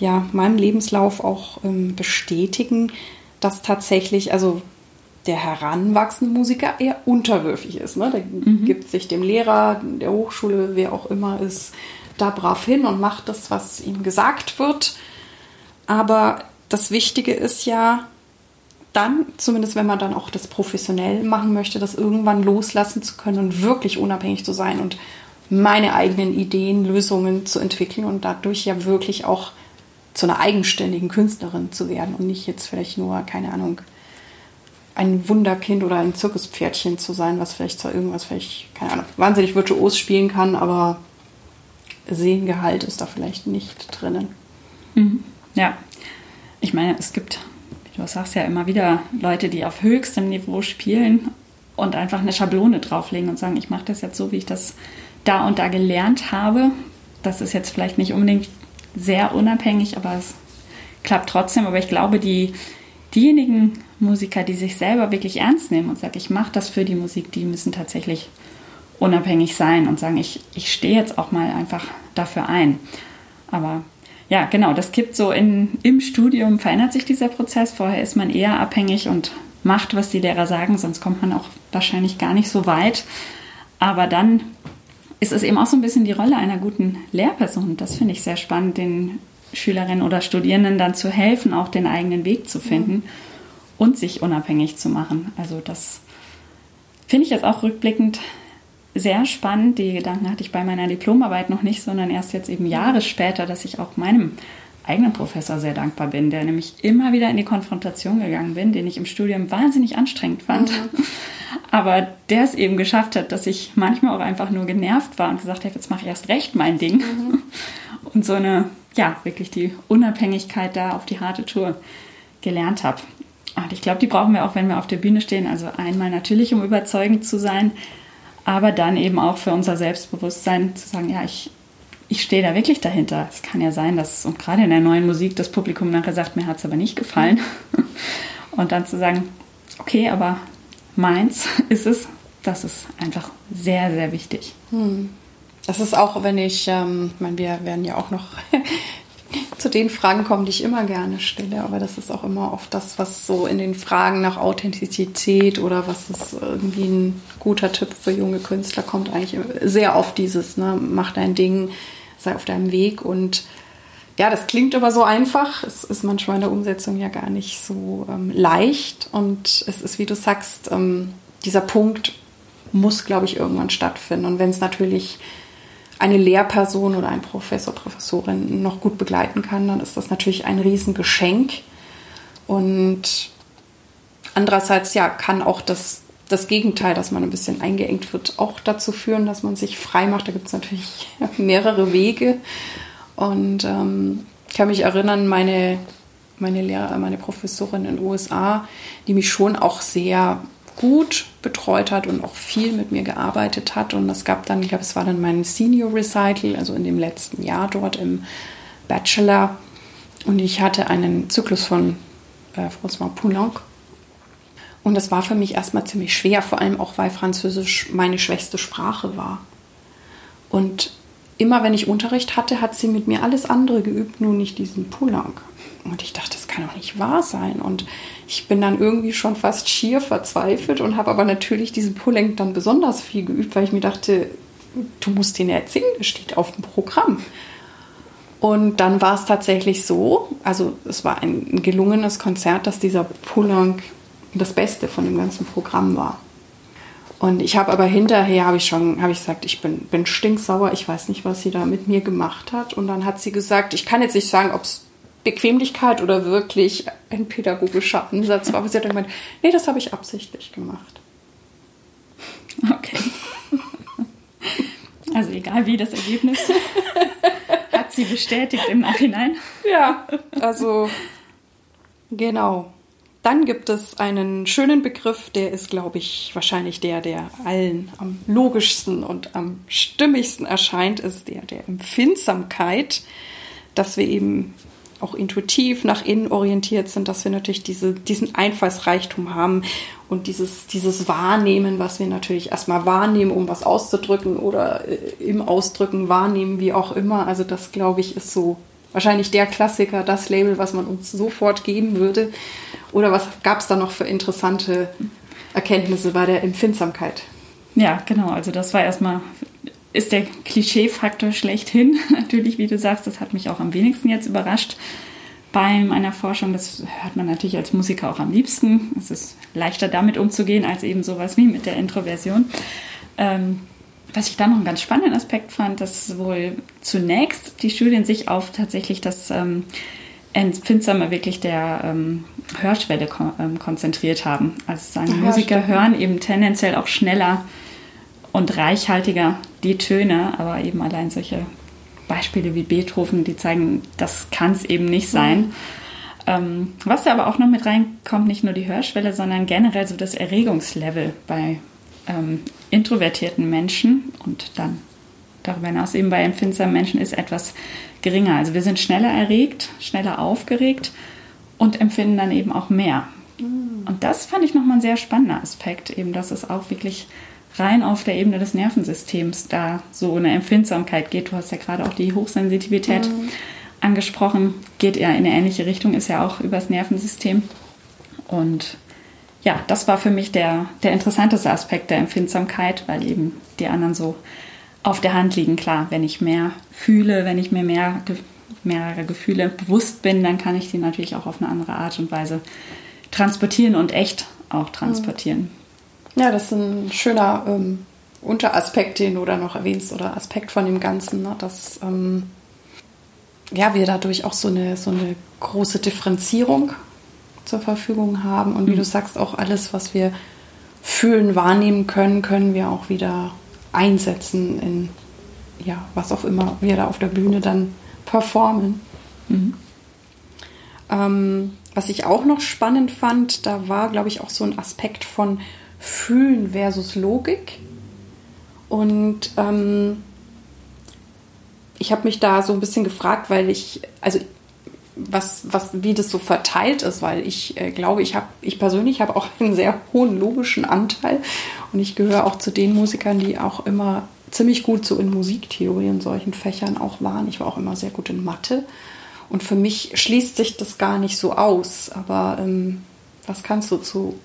ja, meinem Lebenslauf auch ähm, bestätigen, dass tatsächlich, also der heranwachsende Musiker eher unterwürfig ist. Ne? Der mhm. gibt sich dem Lehrer, der Hochschule, wer auch immer ist, da brav hin und macht das, was ihm gesagt wird. Aber das Wichtige ist ja, dann, zumindest wenn man dann auch das professionell machen möchte, das irgendwann loslassen zu können und wirklich unabhängig zu sein und meine eigenen Ideen, Lösungen zu entwickeln und dadurch ja wirklich auch zu einer eigenständigen Künstlerin zu werden und nicht jetzt vielleicht nur, keine Ahnung, ein Wunderkind oder ein Zirkuspferdchen zu sein, was vielleicht zwar irgendwas vielleicht, keine Ahnung, wahnsinnig virtuos spielen kann, aber Sehengehalt ist da vielleicht nicht drinnen. Mhm. Ja, ich meine, es gibt du sagst ja immer wieder Leute, die auf höchstem Niveau spielen und einfach eine Schablone drauflegen und sagen, ich mache das jetzt so, wie ich das da und da gelernt habe. Das ist jetzt vielleicht nicht unbedingt sehr unabhängig, aber es klappt trotzdem. Aber ich glaube, die, diejenigen Musiker, die sich selber wirklich ernst nehmen und sagen, ich mache das für die Musik, die müssen tatsächlich unabhängig sein und sagen, ich, ich stehe jetzt auch mal einfach dafür ein. Aber ja, genau, das kippt so in, im Studium, verändert sich dieser Prozess. Vorher ist man eher abhängig und macht, was die Lehrer sagen, sonst kommt man auch wahrscheinlich gar nicht so weit. Aber dann ist es eben auch so ein bisschen die Rolle einer guten Lehrperson. Das finde ich sehr spannend, den Schülerinnen oder Studierenden dann zu helfen, auch den eigenen Weg zu finden und sich unabhängig zu machen. Also das finde ich jetzt auch rückblickend sehr spannend. Die Gedanken hatte ich bei meiner Diplomarbeit noch nicht, sondern erst jetzt eben Jahre später, dass ich auch meinem eigenen Professor sehr dankbar bin, der nämlich immer wieder in die Konfrontation gegangen bin, den ich im Studium wahnsinnig anstrengend fand. Mhm. *laughs* Aber der es eben geschafft hat, dass ich manchmal auch einfach nur genervt war und gesagt habe, jetzt mache ich erst recht mein Ding. Mhm. *laughs* Und so eine, ja, wirklich die Unabhängigkeit da auf die harte Tour gelernt habe. Und ich glaube, die brauchen wir auch, wenn wir auf der Bühne stehen. Also einmal natürlich, um überzeugend zu sein, aber dann eben auch für unser Selbstbewusstsein zu sagen, ja, ich, ich stehe da wirklich dahinter. Es kann ja sein, dass, und gerade in der neuen Musik, das Publikum nachher sagt, mir hat es aber nicht gefallen. Und dann zu sagen, okay, aber meins *laughs* ist es, das ist einfach sehr, sehr wichtig. Hm. Das ist auch, wenn ich, ähm, ich meine, wir werden ja auch noch zu den Fragen kommen, die ich immer gerne stelle. Aber das ist auch immer oft das, was so in den Fragen nach Authentizität oder was ist irgendwie ein guter Tipp für junge Künstler kommt, eigentlich sehr oft dieses, ne, mach dein Ding, sei auf deinem Weg und ja, das klingt aber so einfach. Es ist manchmal in der Umsetzung ja gar nicht so ähm, leicht. Und es ist, wie du sagst, ähm, dieser Punkt muss, glaube ich, irgendwann stattfinden. Und wenn es natürlich eine Lehrperson oder ein Professor, Professorin noch gut begleiten kann, dann ist das natürlich ein Riesengeschenk. Und andererseits ja, kann auch das, das Gegenteil, dass man ein bisschen eingeengt wird, auch dazu führen, dass man sich frei macht. Da gibt es natürlich *laughs* mehrere Wege. Und ähm, ich kann mich erinnern, meine, meine Lehrer, meine Professorin in den USA, die mich schon auch sehr gut betreut hat und auch viel mit mir gearbeitet hat. Und es gab dann, ich glaube, es war dann mein Senior Recital, also in dem letzten Jahr dort im Bachelor. Und ich hatte einen Zyklus von äh, François Poulenc. Und das war für mich erstmal ziemlich schwer, vor allem auch, weil Französisch meine schwächste Sprache war. Und immer wenn ich Unterricht hatte, hat sie mit mir alles andere geübt, nur nicht diesen Poulenc. Und ich dachte, das kann doch nicht wahr sein. Und ich bin dann irgendwie schon fast schier verzweifelt und habe aber natürlich diesen Pullenk dann besonders viel geübt, weil ich mir dachte, du musst den erzählen, das steht auf dem Programm. Und dann war es tatsächlich so, also es war ein gelungenes Konzert, dass dieser Poulenc das Beste von dem ganzen Programm war. Und ich habe aber hinterher, habe ich schon, habe ich gesagt, ich bin, bin stinksauer, ich weiß nicht, was sie da mit mir gemacht hat. Und dann hat sie gesagt, ich kann jetzt nicht sagen, ob es Bequemlichkeit oder wirklich ein pädagogischer Ansatz war. Aber sie hat dann gemeint, nee, das habe ich absichtlich gemacht. Okay. Also egal wie das Ergebnis *laughs* hat sie bestätigt im Nachhinein. Ja, also genau. Dann gibt es einen schönen Begriff, der ist, glaube ich, wahrscheinlich der, der allen am logischsten und am stimmigsten erscheint, ist der der Empfindsamkeit, dass wir eben auch intuitiv nach innen orientiert sind, dass wir natürlich diese, diesen Einfallsreichtum haben und dieses, dieses Wahrnehmen, was wir natürlich erstmal wahrnehmen, um was auszudrücken oder äh, im Ausdrücken wahrnehmen, wie auch immer. Also das, glaube ich, ist so wahrscheinlich der Klassiker, das Label, was man uns sofort geben würde. Oder was gab es da noch für interessante Erkenntnisse bei der Empfindsamkeit? Ja, genau. Also das war erstmal, ist der Klischeefaktor schlechthin. *laughs* Natürlich, wie du sagst, das hat mich auch am wenigsten jetzt überrascht bei meiner Forschung. Das hört man natürlich als Musiker auch am liebsten. Es ist leichter damit umzugehen als eben sowas wie mit der Introversion. Ähm, was ich da noch einen ganz spannenden Aspekt fand, dass wohl zunächst die Studien sich auf tatsächlich das ähm, Empfindsame wirklich der ähm, Hörschwelle kon ähm, konzentriert haben. Also sagen, Musiker hören eben tendenziell auch schneller und reichhaltiger die Töne, aber eben allein solche Beispiele wie Beethoven, die zeigen, das kann es eben nicht sein. Mhm. Ähm, was da aber auch noch mit reinkommt, nicht nur die Hörschwelle, sondern generell so das Erregungslevel bei ähm, introvertierten Menschen und dann darüber hinaus eben bei empfindsamen Menschen ist etwas geringer. Also wir sind schneller erregt, schneller aufgeregt und empfinden dann eben auch mehr. Mhm. Und das fand ich nochmal ein sehr spannender Aspekt, eben dass es auch wirklich rein auf der Ebene des Nervensystems da so eine Empfindsamkeit geht. Du hast ja gerade auch die Hochsensitivität mhm. angesprochen, geht ja in eine ähnliche Richtung, ist ja auch übers Nervensystem. Und ja, das war für mich der, der interessanteste Aspekt der Empfindsamkeit, weil eben die anderen so auf der Hand liegen. Klar, wenn ich mehr fühle, wenn ich mir mehr, mehrere Gefühle bewusst bin, dann kann ich die natürlich auch auf eine andere Art und Weise transportieren und echt auch transportieren. Ja, das ist ein schöner ähm, Unteraspekt, den du da noch erwähnst oder Aspekt von dem Ganzen, ne? dass ähm, ja, wir dadurch auch so eine, so eine große Differenzierung zur Verfügung haben. Und wie mhm. du sagst, auch alles, was wir fühlen, wahrnehmen können, können wir auch wieder einsetzen in ja, was auch immer wir da auf der Bühne dann performen. Mhm. Ähm, was ich auch noch spannend fand, da war, glaube ich, auch so ein Aspekt von Fühlen versus Logik. Und ähm, ich habe mich da so ein bisschen gefragt, weil ich, also was, was, wie das so verteilt ist, weil ich äh, glaube, ich habe, ich persönlich habe auch *laughs* einen sehr hohen logischen Anteil und ich gehöre auch zu den Musikern, die auch immer ziemlich gut so in Musiktheorie und solchen Fächern auch waren. Ich war auch immer sehr gut in Mathe und für mich schließt sich das gar nicht so aus. Aber ähm, was kannst du zu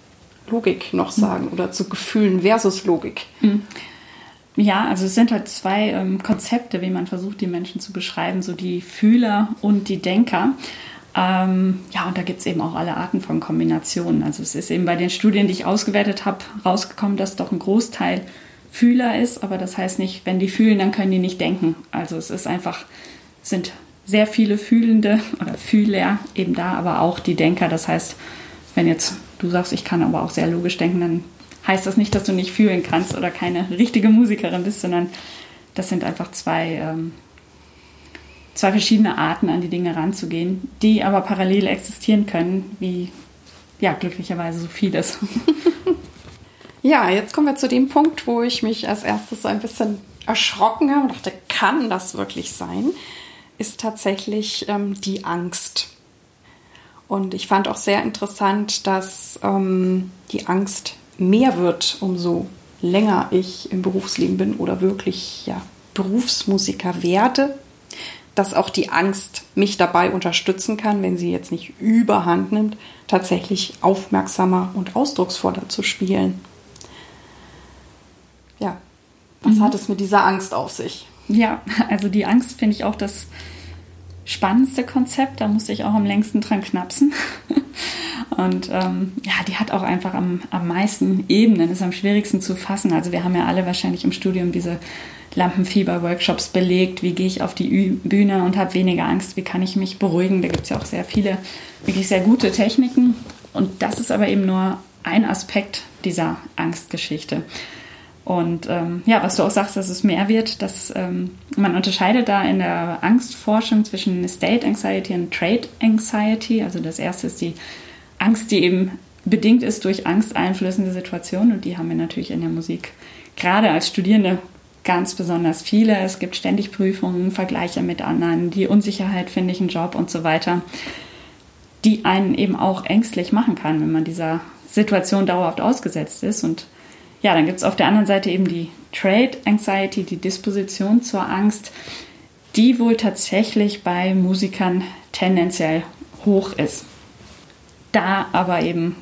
Logik noch sagen oder zu Gefühlen versus Logik? Mhm. Ja, also es sind halt zwei ähm, Konzepte, wie man versucht, die Menschen zu beschreiben, so die Fühler und die Denker. Ähm, ja, und da gibt es eben auch alle Arten von Kombinationen. Also es ist eben bei den Studien, die ich ausgewertet habe, rausgekommen, dass doch ein Großteil Fühler ist, aber das heißt nicht, wenn die fühlen, dann können die nicht denken. Also es ist einfach, sind sehr viele Fühlende oder Fühler eben da, aber auch die Denker. Das heißt, wenn jetzt du sagst, ich kann aber auch sehr logisch denken, dann heißt das nicht, dass du nicht fühlen kannst oder keine richtige Musikerin bist, sondern das sind einfach zwei, ähm, zwei verschiedene Arten, an die Dinge ranzugehen, die aber parallel existieren können, wie ja, glücklicherweise so vieles. *laughs* ja, jetzt kommen wir zu dem Punkt, wo ich mich als erstes so ein bisschen erschrocken habe und dachte, kann das wirklich sein? Ist tatsächlich ähm, die Angst. Und ich fand auch sehr interessant, dass ähm, die Angst mehr wird, umso länger ich im Berufsleben bin oder wirklich ja, Berufsmusiker werde, dass auch die Angst mich dabei unterstützen kann, wenn sie jetzt nicht überhand nimmt, tatsächlich aufmerksamer und ausdrucksvoller zu spielen. Ja, was mhm. hat es mit dieser Angst auf sich? Ja, also die Angst finde ich auch das spannendste Konzept. Da musste ich auch am längsten dran knapsen. *laughs* Und ähm, ja, die hat auch einfach am, am meisten Ebenen, ist am schwierigsten zu fassen. Also wir haben ja alle wahrscheinlich im Studium diese Lampenfieber-Workshops belegt. Wie gehe ich auf die Bühne und habe weniger Angst? Wie kann ich mich beruhigen? Da gibt es ja auch sehr viele, wirklich sehr gute Techniken. Und das ist aber eben nur ein Aspekt dieser Angstgeschichte. Und ähm, ja, was du auch sagst, dass es mehr wird, dass ähm, man unterscheidet da in der Angstforschung zwischen State Anxiety und Trade Anxiety. Also das erste ist die Angst, die eben bedingt ist durch angsteinflößende Situationen und die haben wir natürlich in der Musik gerade als Studierende ganz besonders viele. Es gibt ständig Prüfungen, Vergleiche mit anderen, die Unsicherheit, finde ich einen Job und so weiter, die einen eben auch ängstlich machen kann, wenn man dieser Situation dauerhaft ausgesetzt ist und ja, dann gibt es auf der anderen Seite eben die Trade Anxiety, die Disposition zur Angst, die wohl tatsächlich bei Musikern tendenziell hoch ist. da aber eben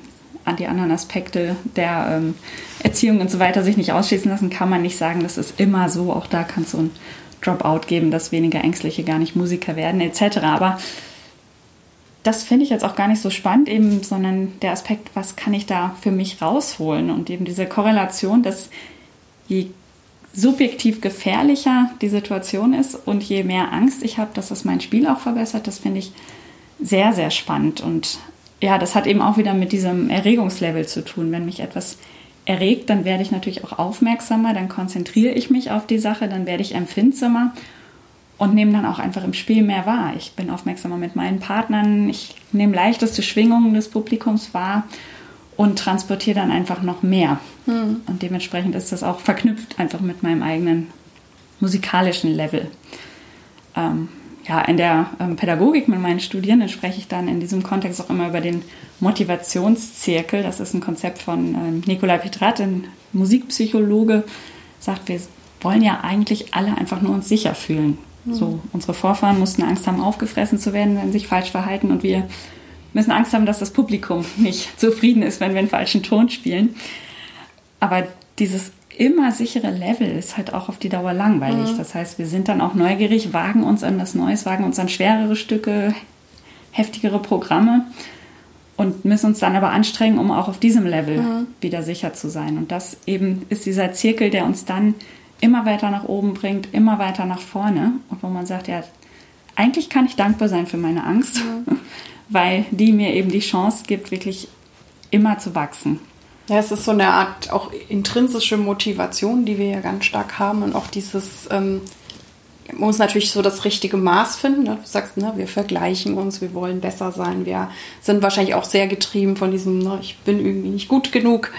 an die anderen Aspekte der ähm, Erziehung und so weiter sich nicht ausschließen lassen, kann man nicht sagen, das ist immer so. Auch da kann es so ein Dropout geben, dass weniger Ängstliche gar nicht Musiker werden, etc. Aber das finde ich jetzt auch gar nicht so spannend, eben, sondern der Aspekt, was kann ich da für mich rausholen? Und eben diese Korrelation, dass je subjektiv gefährlicher die Situation ist und je mehr Angst ich habe, dass das mein Spiel auch verbessert, das finde ich sehr, sehr spannend. Und ja, das hat eben auch wieder mit diesem Erregungslevel zu tun. Wenn mich etwas erregt, dann werde ich natürlich auch aufmerksamer, dann konzentriere ich mich auf die Sache, dann werde ich empfindsamer und nehme dann auch einfach im Spiel mehr wahr. Ich bin aufmerksamer mit meinen Partnern, ich nehme leichteste Schwingungen des Publikums wahr und transportiere dann einfach noch mehr. Mhm. Und dementsprechend ist das auch verknüpft einfach mit meinem eigenen musikalischen Level. Ähm, ja, in der ähm, Pädagogik mit meinen Studierenden spreche ich dann in diesem Kontext auch immer über den Motivationszirkel. Das ist ein Konzept von ähm, Nikolai Petrat, ein Musikpsychologe, sagt, wir wollen ja eigentlich alle einfach nur uns sicher fühlen. Mhm. So, unsere Vorfahren mussten Angst haben, aufgefressen zu werden, wenn sie sich falsch verhalten und wir müssen Angst haben, dass das Publikum *laughs* nicht zufrieden ist, wenn wir einen falschen Ton spielen. Aber dieses immer sichere Level ist halt auch auf die Dauer langweilig. Mhm. Das heißt, wir sind dann auch neugierig, wagen uns an das Neues, wagen uns an schwerere Stücke, heftigere Programme und müssen uns dann aber anstrengen, um auch auf diesem Level mhm. wieder sicher zu sein. Und das eben ist dieser Zirkel, der uns dann immer weiter nach oben bringt, immer weiter nach vorne und wo man sagt, ja, eigentlich kann ich dankbar sein für meine Angst, mhm. *laughs* weil die mir eben die Chance gibt, wirklich immer zu wachsen. Ja, es ist so eine Art auch intrinsische Motivation, die wir ja ganz stark haben und auch dieses, ähm, man muss natürlich so das richtige Maß finden. Ne? Du sagst, ne, wir vergleichen uns, wir wollen besser sein, wir sind wahrscheinlich auch sehr getrieben von diesem, ne, ich bin irgendwie nicht gut genug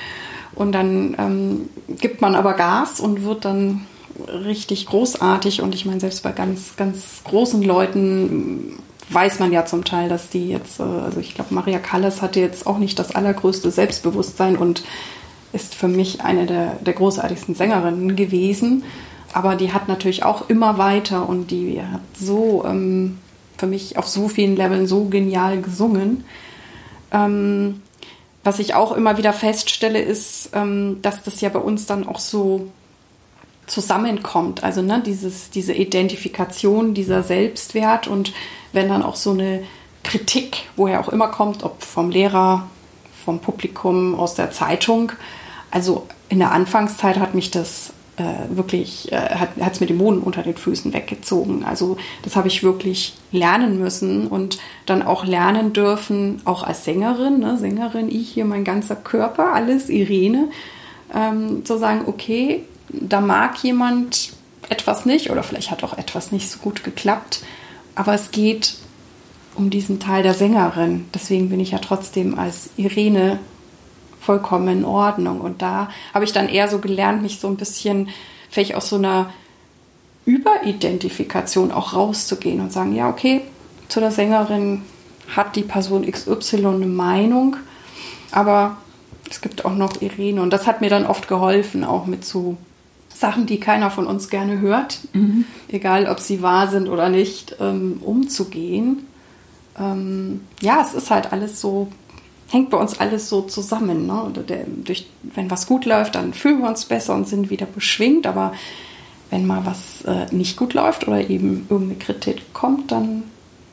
und dann ähm, gibt man aber Gas und wird dann richtig großartig und ich meine, selbst bei ganz, ganz großen Leuten weiß man ja zum Teil, dass die jetzt, äh, also ich glaube, Maria Callas hatte jetzt auch nicht das allergrößte Selbstbewusstsein und ist für mich eine der, der großartigsten Sängerinnen gewesen. Aber die hat natürlich auch immer weiter und die hat so ähm, für mich auf so vielen Leveln so genial gesungen. Ähm, was ich auch immer wieder feststelle, ist, ähm, dass das ja bei uns dann auch so zusammenkommt. Also ne, dieses, diese Identifikation, dieser Selbstwert und wenn dann auch so eine Kritik, woher auch immer kommt, ob vom Lehrer, vom Publikum, aus der Zeitung. Also in der Anfangszeit hat mich das äh, wirklich, äh, hat es mir den Boden unter den Füßen weggezogen. Also das habe ich wirklich lernen müssen und dann auch lernen dürfen, auch als Sängerin, ne, Sängerin, ich hier, mein ganzer Körper, alles Irene, ähm, zu sagen, okay, da mag jemand etwas nicht oder vielleicht hat auch etwas nicht so gut geklappt, aber es geht um diesen Teil der Sängerin. Deswegen bin ich ja trotzdem als Irene vollkommen in Ordnung. Und da habe ich dann eher so gelernt, mich so ein bisschen vielleicht aus so einer Überidentifikation auch rauszugehen und sagen, ja, okay, zu der Sängerin hat die Person XY eine Meinung, aber es gibt auch noch Irene. Und das hat mir dann oft geholfen, auch mit so Sachen, die keiner von uns gerne hört, mhm. egal ob sie wahr sind oder nicht, ähm, umzugehen. Ähm, ja, es ist halt alles so, hängt bei uns alles so zusammen. Ne? Der, durch, wenn was gut läuft, dann fühlen wir uns besser und sind wieder beschwingt, aber wenn mal was äh, nicht gut läuft oder eben irgendeine Kritik kommt, dann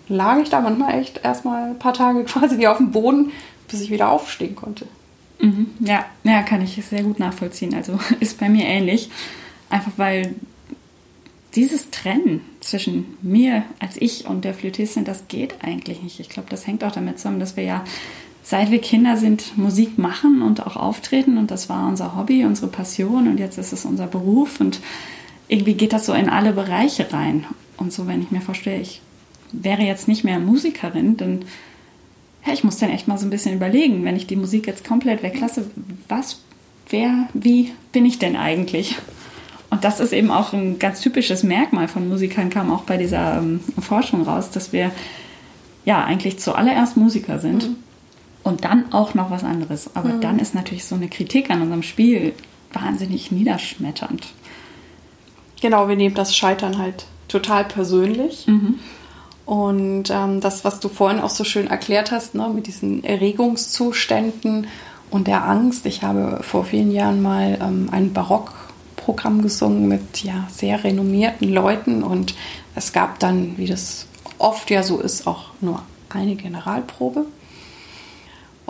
lag ich da manchmal echt erstmal ein paar Tage *laughs* quasi wie auf dem Boden, bis ich wieder aufstehen konnte. Mhm. Ja, ja, kann ich sehr gut nachvollziehen. Also *laughs* ist bei mir ähnlich. Einfach weil dieses Trennen zwischen mir als ich und der Flötistin, das geht eigentlich nicht. Ich glaube, das hängt auch damit zusammen, dass wir ja, seit wir Kinder sind, Musik machen und auch auftreten und das war unser Hobby, unsere Passion und jetzt ist es unser Beruf und irgendwie geht das so in alle Bereiche rein. Und so, wenn ich mir vorstelle, ich wäre jetzt nicht mehr Musikerin, dann ja, ich muss dann echt mal so ein bisschen überlegen, wenn ich die Musik jetzt komplett weglasse, was, wer, wie bin ich denn eigentlich? Und das ist eben auch ein ganz typisches Merkmal von Musikern, kam auch bei dieser ähm, Forschung raus, dass wir ja eigentlich zuallererst Musiker sind mhm. Und dann auch noch was anderes. Aber mhm. dann ist natürlich so eine Kritik an unserem Spiel wahnsinnig niederschmetternd. Genau, wir nehmen das Scheitern halt total persönlich. Mhm. Und ähm, das, was du vorhin auch so schön erklärt hast, ne, mit diesen Erregungszuständen und der Angst. Ich habe vor vielen Jahren mal ähm, ein Barockprogramm gesungen mit ja, sehr renommierten Leuten und es gab dann, wie das oft ja so ist, auch nur eine Generalprobe.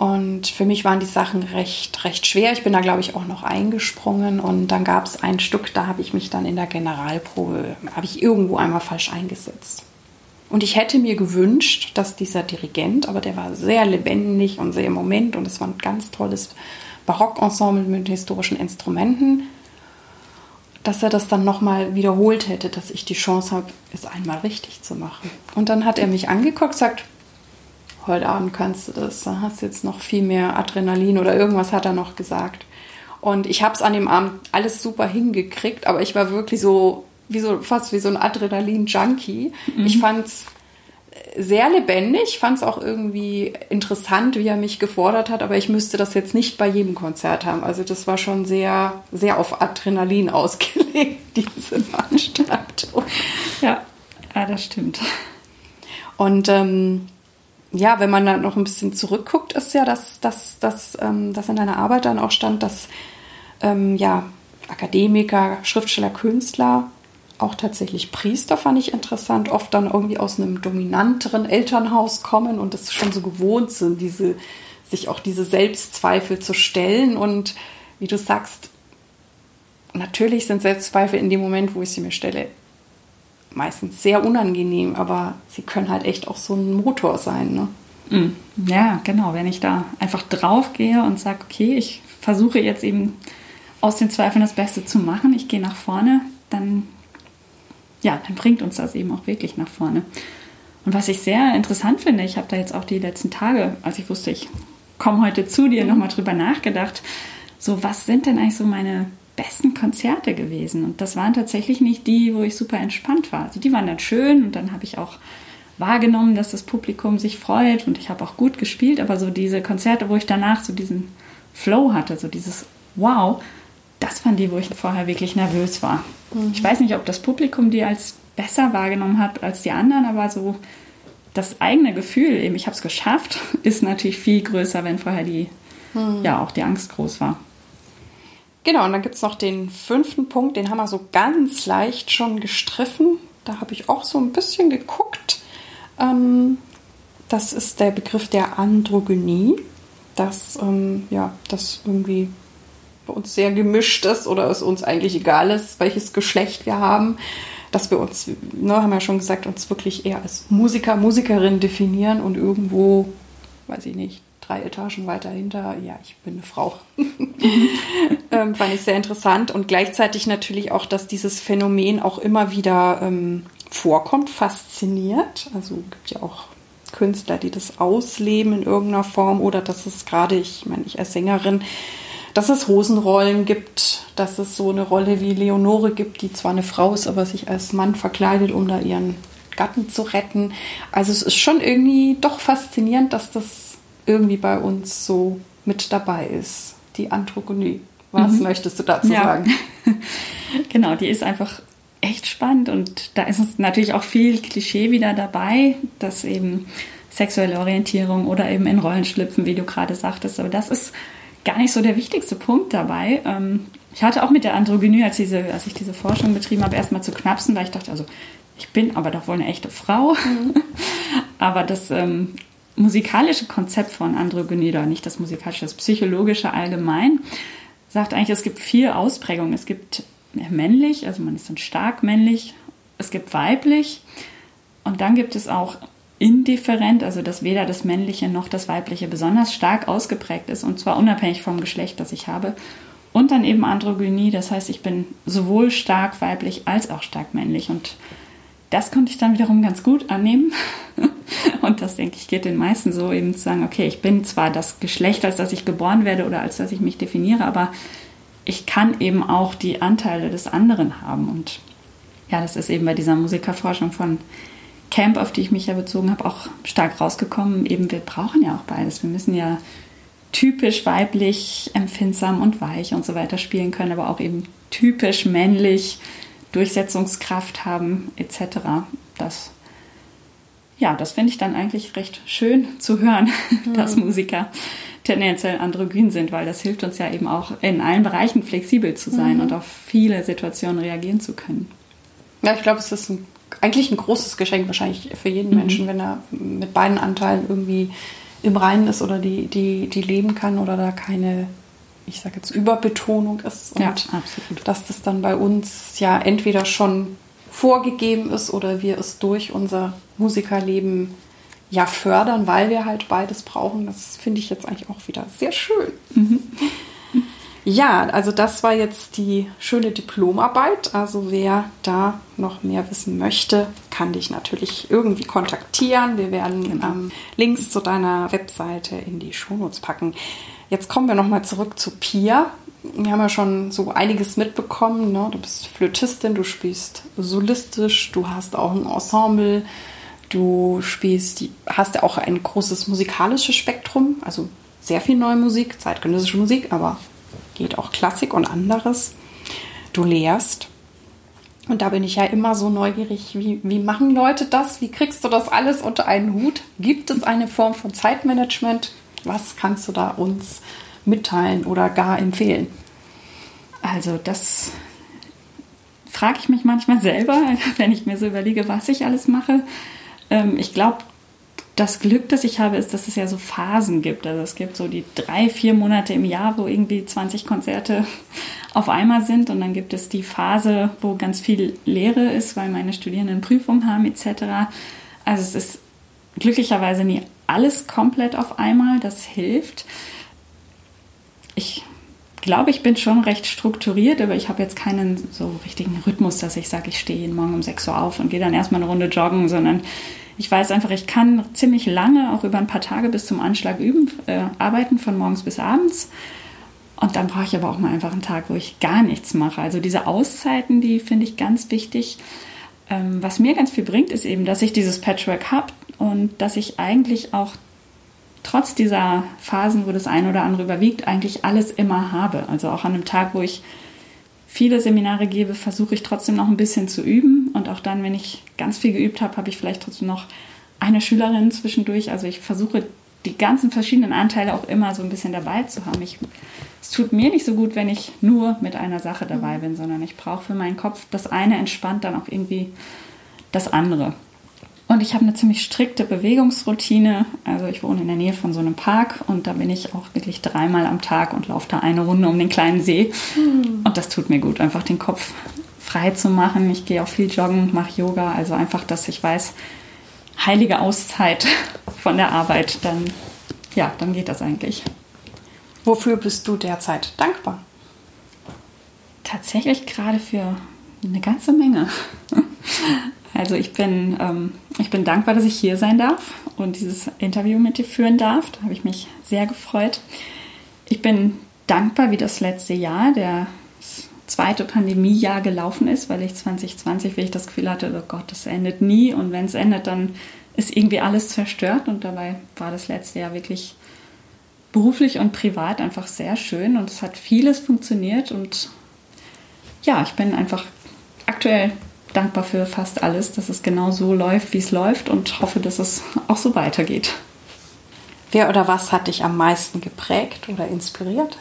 Und für mich waren die Sachen recht, recht schwer. Ich bin da, glaube ich, auch noch eingesprungen. Und dann gab es ein Stück, da habe ich mich dann in der Generalprobe, habe ich irgendwo einmal falsch eingesetzt. Und ich hätte mir gewünscht, dass dieser Dirigent, aber der war sehr lebendig und sehr im Moment und es war ein ganz tolles Barockensemble mit historischen Instrumenten, dass er das dann nochmal wiederholt hätte, dass ich die Chance habe, es einmal richtig zu machen. Und dann hat er mich angeguckt, sagt, heute Abend kannst du das, da hast du jetzt noch viel mehr Adrenalin oder irgendwas hat er noch gesagt. Und ich habe es an dem Abend alles super hingekriegt, aber ich war wirklich so, wie so fast wie so ein Adrenalin-Junkie. Mhm. Ich fand es sehr lebendig, fand es auch irgendwie interessant, wie er mich gefordert hat, aber ich müsste das jetzt nicht bei jedem Konzert haben. Also das war schon sehr, sehr auf Adrenalin *laughs* ausgelegt, diese Veranstaltung. Ja, ja das stimmt. Und ähm, ja, wenn man dann noch ein bisschen zurückguckt, ist ja, dass, dass, dass, ähm, dass in deiner Arbeit dann auch stand, dass ähm, ja, Akademiker, Schriftsteller, Künstler, auch tatsächlich Priester fand ich interessant, oft dann irgendwie aus einem dominanteren Elternhaus kommen und das schon so gewohnt sind, diese, sich auch diese Selbstzweifel zu stellen. Und wie du sagst, natürlich sind Selbstzweifel in dem Moment, wo ich sie mir stelle, meistens sehr unangenehm, aber sie können halt echt auch so ein Motor sein. Ne? Mm. Ja, genau. Wenn ich da einfach drauf gehe und sage, okay, ich versuche jetzt eben aus den Zweifeln das Beste zu machen, ich gehe nach vorne, dann, ja, dann bringt uns das eben auch wirklich nach vorne. Und was ich sehr interessant finde, ich habe da jetzt auch die letzten Tage, als ich wusste, ich komme heute zu dir, nochmal drüber nachgedacht, so was sind denn eigentlich so meine besten Konzerte gewesen. Und das waren tatsächlich nicht die, wo ich super entspannt war. Also die waren dann schön und dann habe ich auch wahrgenommen, dass das Publikum sich freut und ich habe auch gut gespielt, aber so diese Konzerte, wo ich danach so diesen Flow hatte, so dieses Wow, das waren die, wo ich vorher wirklich nervös war. Mhm. Ich weiß nicht, ob das Publikum die als besser wahrgenommen hat als die anderen, aber so das eigene Gefühl, eben ich habe es geschafft, *laughs* ist natürlich viel größer, wenn vorher die, mhm. ja, auch die Angst groß war. Genau, und dann gibt es noch den fünften Punkt, den haben wir so ganz leicht schon gestriffen. Da habe ich auch so ein bisschen geguckt. Ähm, das ist der Begriff der Androgynie, dass ähm, ja, das irgendwie bei uns sehr gemischt ist oder es uns eigentlich egal ist, welches Geschlecht wir haben. Dass wir uns, ne, haben wir ja schon gesagt, uns wirklich eher als Musiker, Musikerin definieren und irgendwo, weiß ich nicht, drei Etagen weiter hinter, ja, ich bin eine Frau. *laughs* ähm, fand ich sehr interessant und gleichzeitig natürlich auch, dass dieses Phänomen auch immer wieder ähm, vorkommt, fasziniert. Also gibt ja auch Künstler, die das ausleben in irgendeiner Form oder dass es gerade, ich meine, ich als Sängerin, dass es Hosenrollen gibt, dass es so eine Rolle wie Leonore gibt, die zwar eine Frau ist, aber sich als Mann verkleidet, um da ihren Gatten zu retten. Also es ist schon irgendwie doch faszinierend, dass das irgendwie bei uns so mit dabei ist, die Androgynie. Was mhm. möchtest du dazu ja. sagen? *laughs* genau, die ist einfach echt spannend und da ist natürlich auch viel Klischee wieder dabei, dass eben sexuelle Orientierung oder eben in Rollen schlüpfen, wie du gerade sagtest. Aber das ist gar nicht so der wichtigste Punkt dabei. Ähm, ich hatte auch mit der Androgynie, als, diese, als ich diese Forschung betrieben habe, erstmal zu knapsen, weil ich dachte, also ich bin aber doch wohl eine echte Frau. Mhm. *laughs* aber das ähm, musikalische Konzept von oder nicht das musikalische, das psychologische allgemein, sagt eigentlich, es gibt vier Ausprägungen. Es gibt männlich, also man ist dann stark männlich, es gibt weiblich und dann gibt es auch indifferent, also dass weder das männliche noch das weibliche besonders stark ausgeprägt ist und zwar unabhängig vom Geschlecht, das ich habe. Und dann eben Androgynie, das heißt, ich bin sowohl stark weiblich als auch stark männlich und das konnte ich dann wiederum ganz gut annehmen. *laughs* Und das, denke ich, geht den meisten so, eben zu sagen, okay, ich bin zwar das Geschlecht, als das ich geboren werde oder als das ich mich definiere, aber ich kann eben auch die Anteile des anderen haben. Und ja, das ist eben bei dieser Musikerforschung von Camp, auf die ich mich ja bezogen habe, auch stark rausgekommen. Eben, wir brauchen ja auch beides. Wir müssen ja typisch weiblich, empfindsam und weich und so weiter spielen können, aber auch eben typisch männlich, Durchsetzungskraft haben etc. Das ja, das finde ich dann eigentlich recht schön zu hören, *laughs* mhm. dass Musiker tendenziell androgyn sind, weil das hilft uns ja eben auch in allen Bereichen flexibel zu sein mhm. und auf viele Situationen reagieren zu können. Ja, ich glaube, es ist ein, eigentlich ein großes Geschenk wahrscheinlich für jeden mhm. Menschen, wenn er mit beiden Anteilen irgendwie im Reinen ist oder die, die, die leben kann oder da keine, ich sage jetzt, Überbetonung ist. Und ja, absolut. dass das dann bei uns ja entweder schon vorgegeben ist oder wir es durch unser Musikerleben ja fördern, weil wir halt beides brauchen. Das finde ich jetzt eigentlich auch wieder sehr schön. Mhm. *laughs* Ja, also das war jetzt die schöne Diplomarbeit. Also wer da noch mehr wissen möchte, kann dich natürlich irgendwie kontaktieren. Wir werden genau. ähm, Links zu deiner Webseite in die Shownotes packen. Jetzt kommen wir nochmal zurück zu Pia. Wir haben ja schon so einiges mitbekommen. Ne? Du bist Flötistin, du spielst solistisch, du hast auch ein Ensemble, du spielst, hast ja auch ein großes musikalisches Spektrum, also sehr viel neue Musik, zeitgenössische Musik, aber geht auch Klassik und anderes. Du lehrst. Und da bin ich ja immer so neugierig, wie, wie machen Leute das? Wie kriegst du das alles unter einen Hut? Gibt es eine Form von Zeitmanagement? Was kannst du da uns mitteilen oder gar empfehlen? Also das frage ich mich manchmal selber, *laughs* wenn ich mir so überlege, was ich alles mache. Ähm, ich glaube, das Glück, das ich habe, ist, dass es ja so Phasen gibt. Also es gibt so die drei, vier Monate im Jahr, wo irgendwie 20 Konzerte *laughs* auf einmal sind. Und dann gibt es die Phase, wo ganz viel Lehre ist, weil meine Studierenden Prüfungen haben etc. Also es ist glücklicherweise nie alles komplett auf einmal. Das hilft. Ich glaube, ich bin schon recht strukturiert, aber ich habe jetzt keinen so richtigen Rhythmus, dass ich sage, ich stehe jeden Morgen um 6 Uhr auf und gehe dann erstmal eine Runde joggen, sondern ich weiß einfach, ich kann ziemlich lange, auch über ein paar Tage bis zum Anschlag üben, äh, arbeiten, von morgens bis abends. Und dann brauche ich aber auch mal einfach einen Tag, wo ich gar nichts mache. Also diese Auszeiten, die finde ich ganz wichtig. Ähm, was mir ganz viel bringt, ist eben, dass ich dieses Patchwork habe und dass ich eigentlich auch trotz dieser Phasen, wo das eine oder andere überwiegt, eigentlich alles immer habe. Also auch an einem Tag, wo ich viele Seminare gebe, versuche ich trotzdem noch ein bisschen zu üben. Und auch dann, wenn ich ganz viel geübt habe, habe ich vielleicht trotzdem noch eine Schülerin zwischendurch. Also ich versuche die ganzen verschiedenen Anteile auch immer so ein bisschen dabei zu haben. Ich, es tut mir nicht so gut, wenn ich nur mit einer Sache dabei bin, sondern ich brauche für meinen Kopf das eine entspannt dann auch irgendwie das andere. Und ich habe eine ziemlich strikte Bewegungsroutine. Also ich wohne in der Nähe von so einem Park und da bin ich auch wirklich dreimal am Tag und laufe da eine Runde um den kleinen See. Mhm. Und das tut mir gut, einfach den Kopf frei zu machen. Ich gehe auch viel joggen, mache Yoga. Also einfach, dass ich weiß, heilige Auszeit von der Arbeit, dann, ja, dann geht das eigentlich. Wofür bist du derzeit dankbar? Tatsächlich gerade für eine ganze Menge. Also ich bin, ähm, ich bin dankbar, dass ich hier sein darf und dieses Interview mit dir führen darf. Da habe ich mich sehr gefreut. Ich bin dankbar, wie das letzte Jahr, der zweite Pandemiejahr gelaufen ist, weil ich 2020, wie ich das Gefühl hatte, oh Gott, das endet nie und wenn es endet, dann ist irgendwie alles zerstört und dabei war das letzte Jahr wirklich beruflich und privat einfach sehr schön und es hat vieles funktioniert und ja, ich bin einfach aktuell dankbar für fast alles, dass es genau so läuft, wie es läuft und hoffe, dass es auch so weitergeht. Wer oder was hat dich am meisten geprägt oder inspiriert?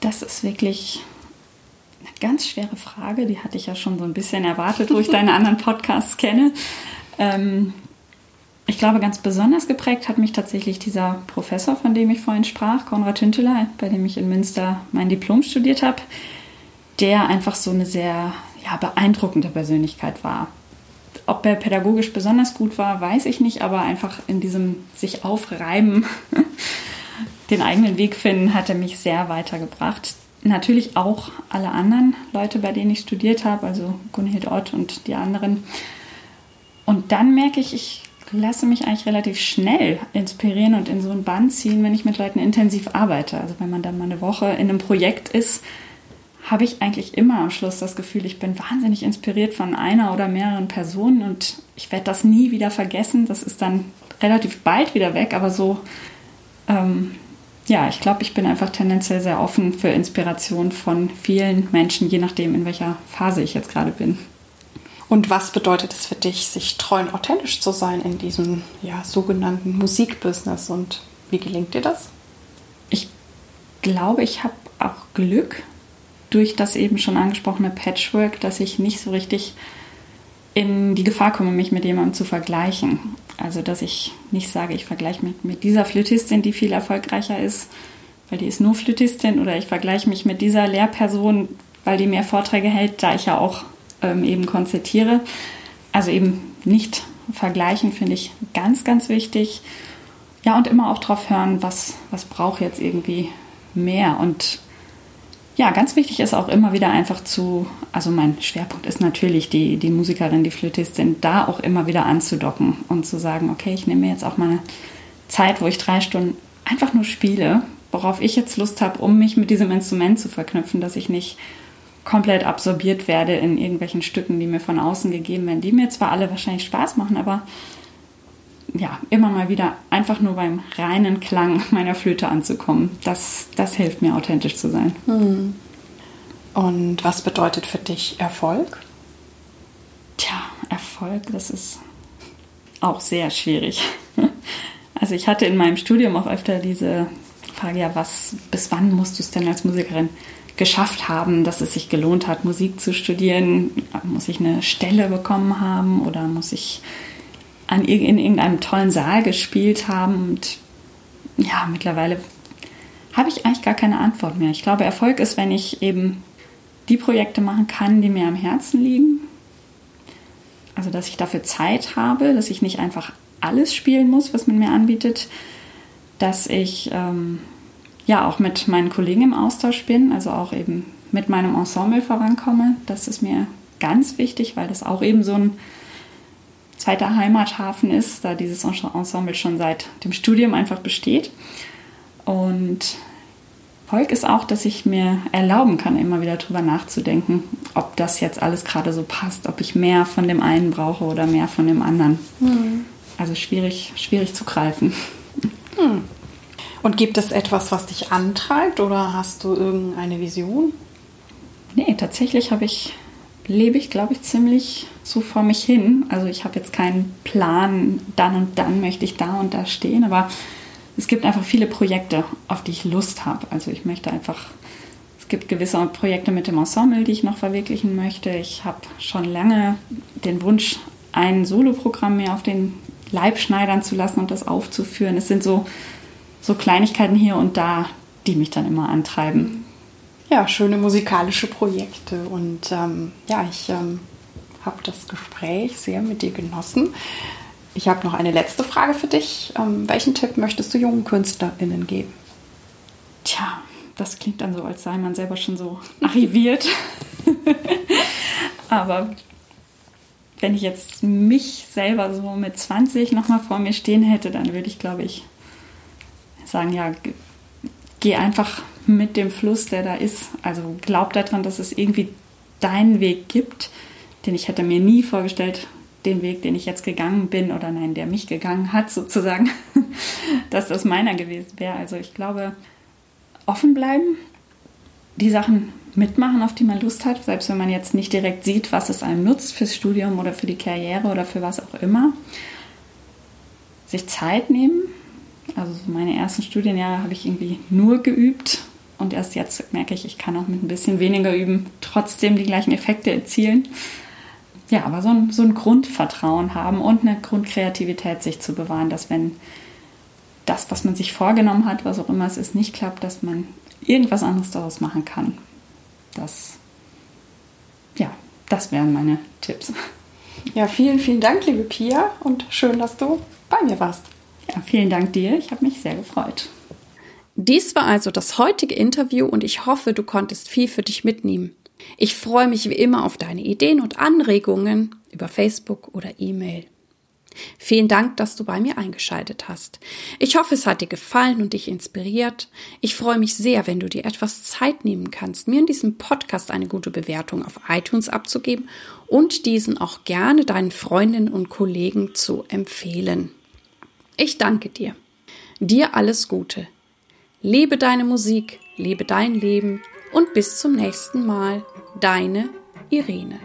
Das ist wirklich eine ganz schwere Frage. Die hatte ich ja schon so ein bisschen erwartet, wo ich deine *laughs* anderen Podcasts kenne. Ähm, ich glaube, ganz besonders geprägt hat mich tatsächlich dieser Professor, von dem ich vorhin sprach, Konrad Hünteler, bei dem ich in Münster mein Diplom studiert habe, der einfach so eine sehr ja, beeindruckende Persönlichkeit war. Ob er pädagogisch besonders gut war, weiß ich nicht, aber einfach in diesem sich aufreiben, *laughs* den eigenen Weg finden, hat er mich sehr weitergebracht. Natürlich auch alle anderen Leute, bei denen ich studiert habe, also Gunhild Ott und die anderen. Und dann merke ich, ich lasse mich eigentlich relativ schnell inspirieren und in so ein Band ziehen, wenn ich mit Leuten intensiv arbeite. Also wenn man dann mal eine Woche in einem Projekt ist, habe ich eigentlich immer am Schluss das Gefühl, ich bin wahnsinnig inspiriert von einer oder mehreren Personen und ich werde das nie wieder vergessen. Das ist dann relativ bald wieder weg, aber so, ähm, ja, ich glaube, ich bin einfach tendenziell sehr offen für Inspiration von vielen Menschen, je nachdem, in welcher Phase ich jetzt gerade bin. Und was bedeutet es für dich, sich treu und authentisch zu sein in diesem ja, sogenannten Musikbusiness und wie gelingt dir das? Ich glaube, ich habe auch Glück durch das eben schon angesprochene Patchwork, dass ich nicht so richtig in die Gefahr komme, mich mit jemandem zu vergleichen. Also, dass ich nicht sage, ich vergleiche mich mit dieser Flötistin, die viel erfolgreicher ist, weil die ist nur Flötistin, oder ich vergleiche mich mit dieser Lehrperson, weil die mehr Vorträge hält, da ich ja auch ähm, eben konzertiere. Also eben nicht vergleichen, finde ich ganz, ganz wichtig. Ja, und immer auch drauf hören, was, was braucht jetzt irgendwie mehr. Und ja, ganz wichtig ist auch immer wieder einfach zu, also mein Schwerpunkt ist natürlich die, die Musikerin, die Flötistin, da auch immer wieder anzudocken und zu sagen, okay, ich nehme mir jetzt auch mal eine Zeit, wo ich drei Stunden einfach nur spiele, worauf ich jetzt Lust habe, um mich mit diesem Instrument zu verknüpfen, dass ich nicht komplett absorbiert werde in irgendwelchen Stücken, die mir von außen gegeben werden, die mir zwar alle wahrscheinlich Spaß machen, aber ja, immer mal wieder einfach nur beim reinen Klang meiner Flöte anzukommen. Das, das hilft mir, authentisch zu sein. Hm. Und was bedeutet für dich Erfolg? Tja, Erfolg, das ist auch sehr schwierig. *laughs* Also ich hatte in meinem Studium auch öfter diese Frage, ja, was, bis wann musst du es denn als Musikerin geschafft haben, dass es sich gelohnt hat, Musik zu studieren? Muss ich eine Stelle bekommen haben oder muss ich an, in irgendeinem tollen Saal gespielt haben? Und ja, mittlerweile habe ich eigentlich gar keine Antwort mehr. Ich glaube, Erfolg ist, wenn ich eben die Projekte machen kann, die mir am Herzen liegen. Also, dass ich dafür Zeit habe, dass ich nicht einfach alles spielen muss, was man mir anbietet, dass ich ähm, ja auch mit meinen Kollegen im Austausch bin, also auch eben mit meinem Ensemble vorankomme. Das ist mir ganz wichtig, weil das auch eben so ein zweiter Heimathafen ist, da dieses Ensemble schon seit dem Studium einfach besteht. Und Volk ist auch, dass ich mir erlauben kann, immer wieder darüber nachzudenken, ob das jetzt alles gerade so passt, ob ich mehr von dem einen brauche oder mehr von dem anderen. Mhm. Also schwierig, schwierig zu greifen. Mhm. Und gibt es etwas, was dich antreibt oder hast du irgendeine Vision? Nee, tatsächlich habe ich, lebe ich, glaube ich, ziemlich so vor mich hin. Also ich habe jetzt keinen Plan, dann und dann möchte ich da und da stehen, aber es gibt einfach viele Projekte, auf die ich Lust habe. Also ich möchte einfach, es gibt gewisse Projekte mit dem Ensemble, die ich noch verwirklichen möchte. Ich habe schon lange den Wunsch, ein Soloprogramm mir auf den Leib schneidern zu lassen und das aufzuführen. Es sind so so Kleinigkeiten hier und da, die mich dann immer antreiben. Ja, schöne musikalische Projekte. Und ähm, ja, ich ähm, habe das Gespräch sehr mit dir genossen. Ich habe noch eine letzte Frage für dich. Ähm, welchen Tipp möchtest du jungen KünstlerInnen geben? Tja, das klingt dann so, als sei man selber schon so arriviert. *laughs* Aber wenn ich jetzt mich selber so mit 20 nochmal vor mir stehen hätte, dann würde ich, glaube ich, sagen, ja, geh einfach mit dem Fluss, der da ist. Also glaub daran, dass es irgendwie deinen Weg gibt, den ich hätte mir nie vorgestellt, den Weg, den ich jetzt gegangen bin oder nein, der mich gegangen hat sozusagen, *laughs* dass das meiner gewesen wäre. Also ich glaube, offen bleiben, die Sachen mitmachen, auf die man Lust hat, selbst wenn man jetzt nicht direkt sieht, was es einem nutzt fürs Studium oder für die Karriere oder für was auch immer. Sich Zeit nehmen, also meine ersten Studienjahre habe ich irgendwie nur geübt und erst jetzt merke ich, ich kann auch mit ein bisschen weniger üben trotzdem die gleichen Effekte erzielen. Ja, aber so ein, so ein Grundvertrauen haben und eine Grundkreativität sich zu bewahren, dass wenn das, was man sich vorgenommen hat, was auch immer es ist, nicht klappt, dass man irgendwas anderes daraus machen kann. Das, ja, das wären meine Tipps. Ja, vielen, vielen Dank, liebe Pia, und schön, dass du bei mir warst. Ja, vielen Dank dir. Ich habe mich sehr gefreut. Dies war also das heutige Interview und ich hoffe, du konntest viel für dich mitnehmen. Ich freue mich wie immer auf deine Ideen und Anregungen über Facebook oder E-Mail. Vielen Dank, dass du bei mir eingeschaltet hast. Ich hoffe, es hat dir gefallen und dich inspiriert. Ich freue mich sehr, wenn du dir etwas Zeit nehmen kannst, mir in diesem Podcast eine gute Bewertung auf iTunes abzugeben und diesen auch gerne deinen Freundinnen und Kollegen zu empfehlen. Ich danke dir. Dir alles Gute. Lebe deine Musik, lebe dein Leben und bis zum nächsten Mal, deine Irene.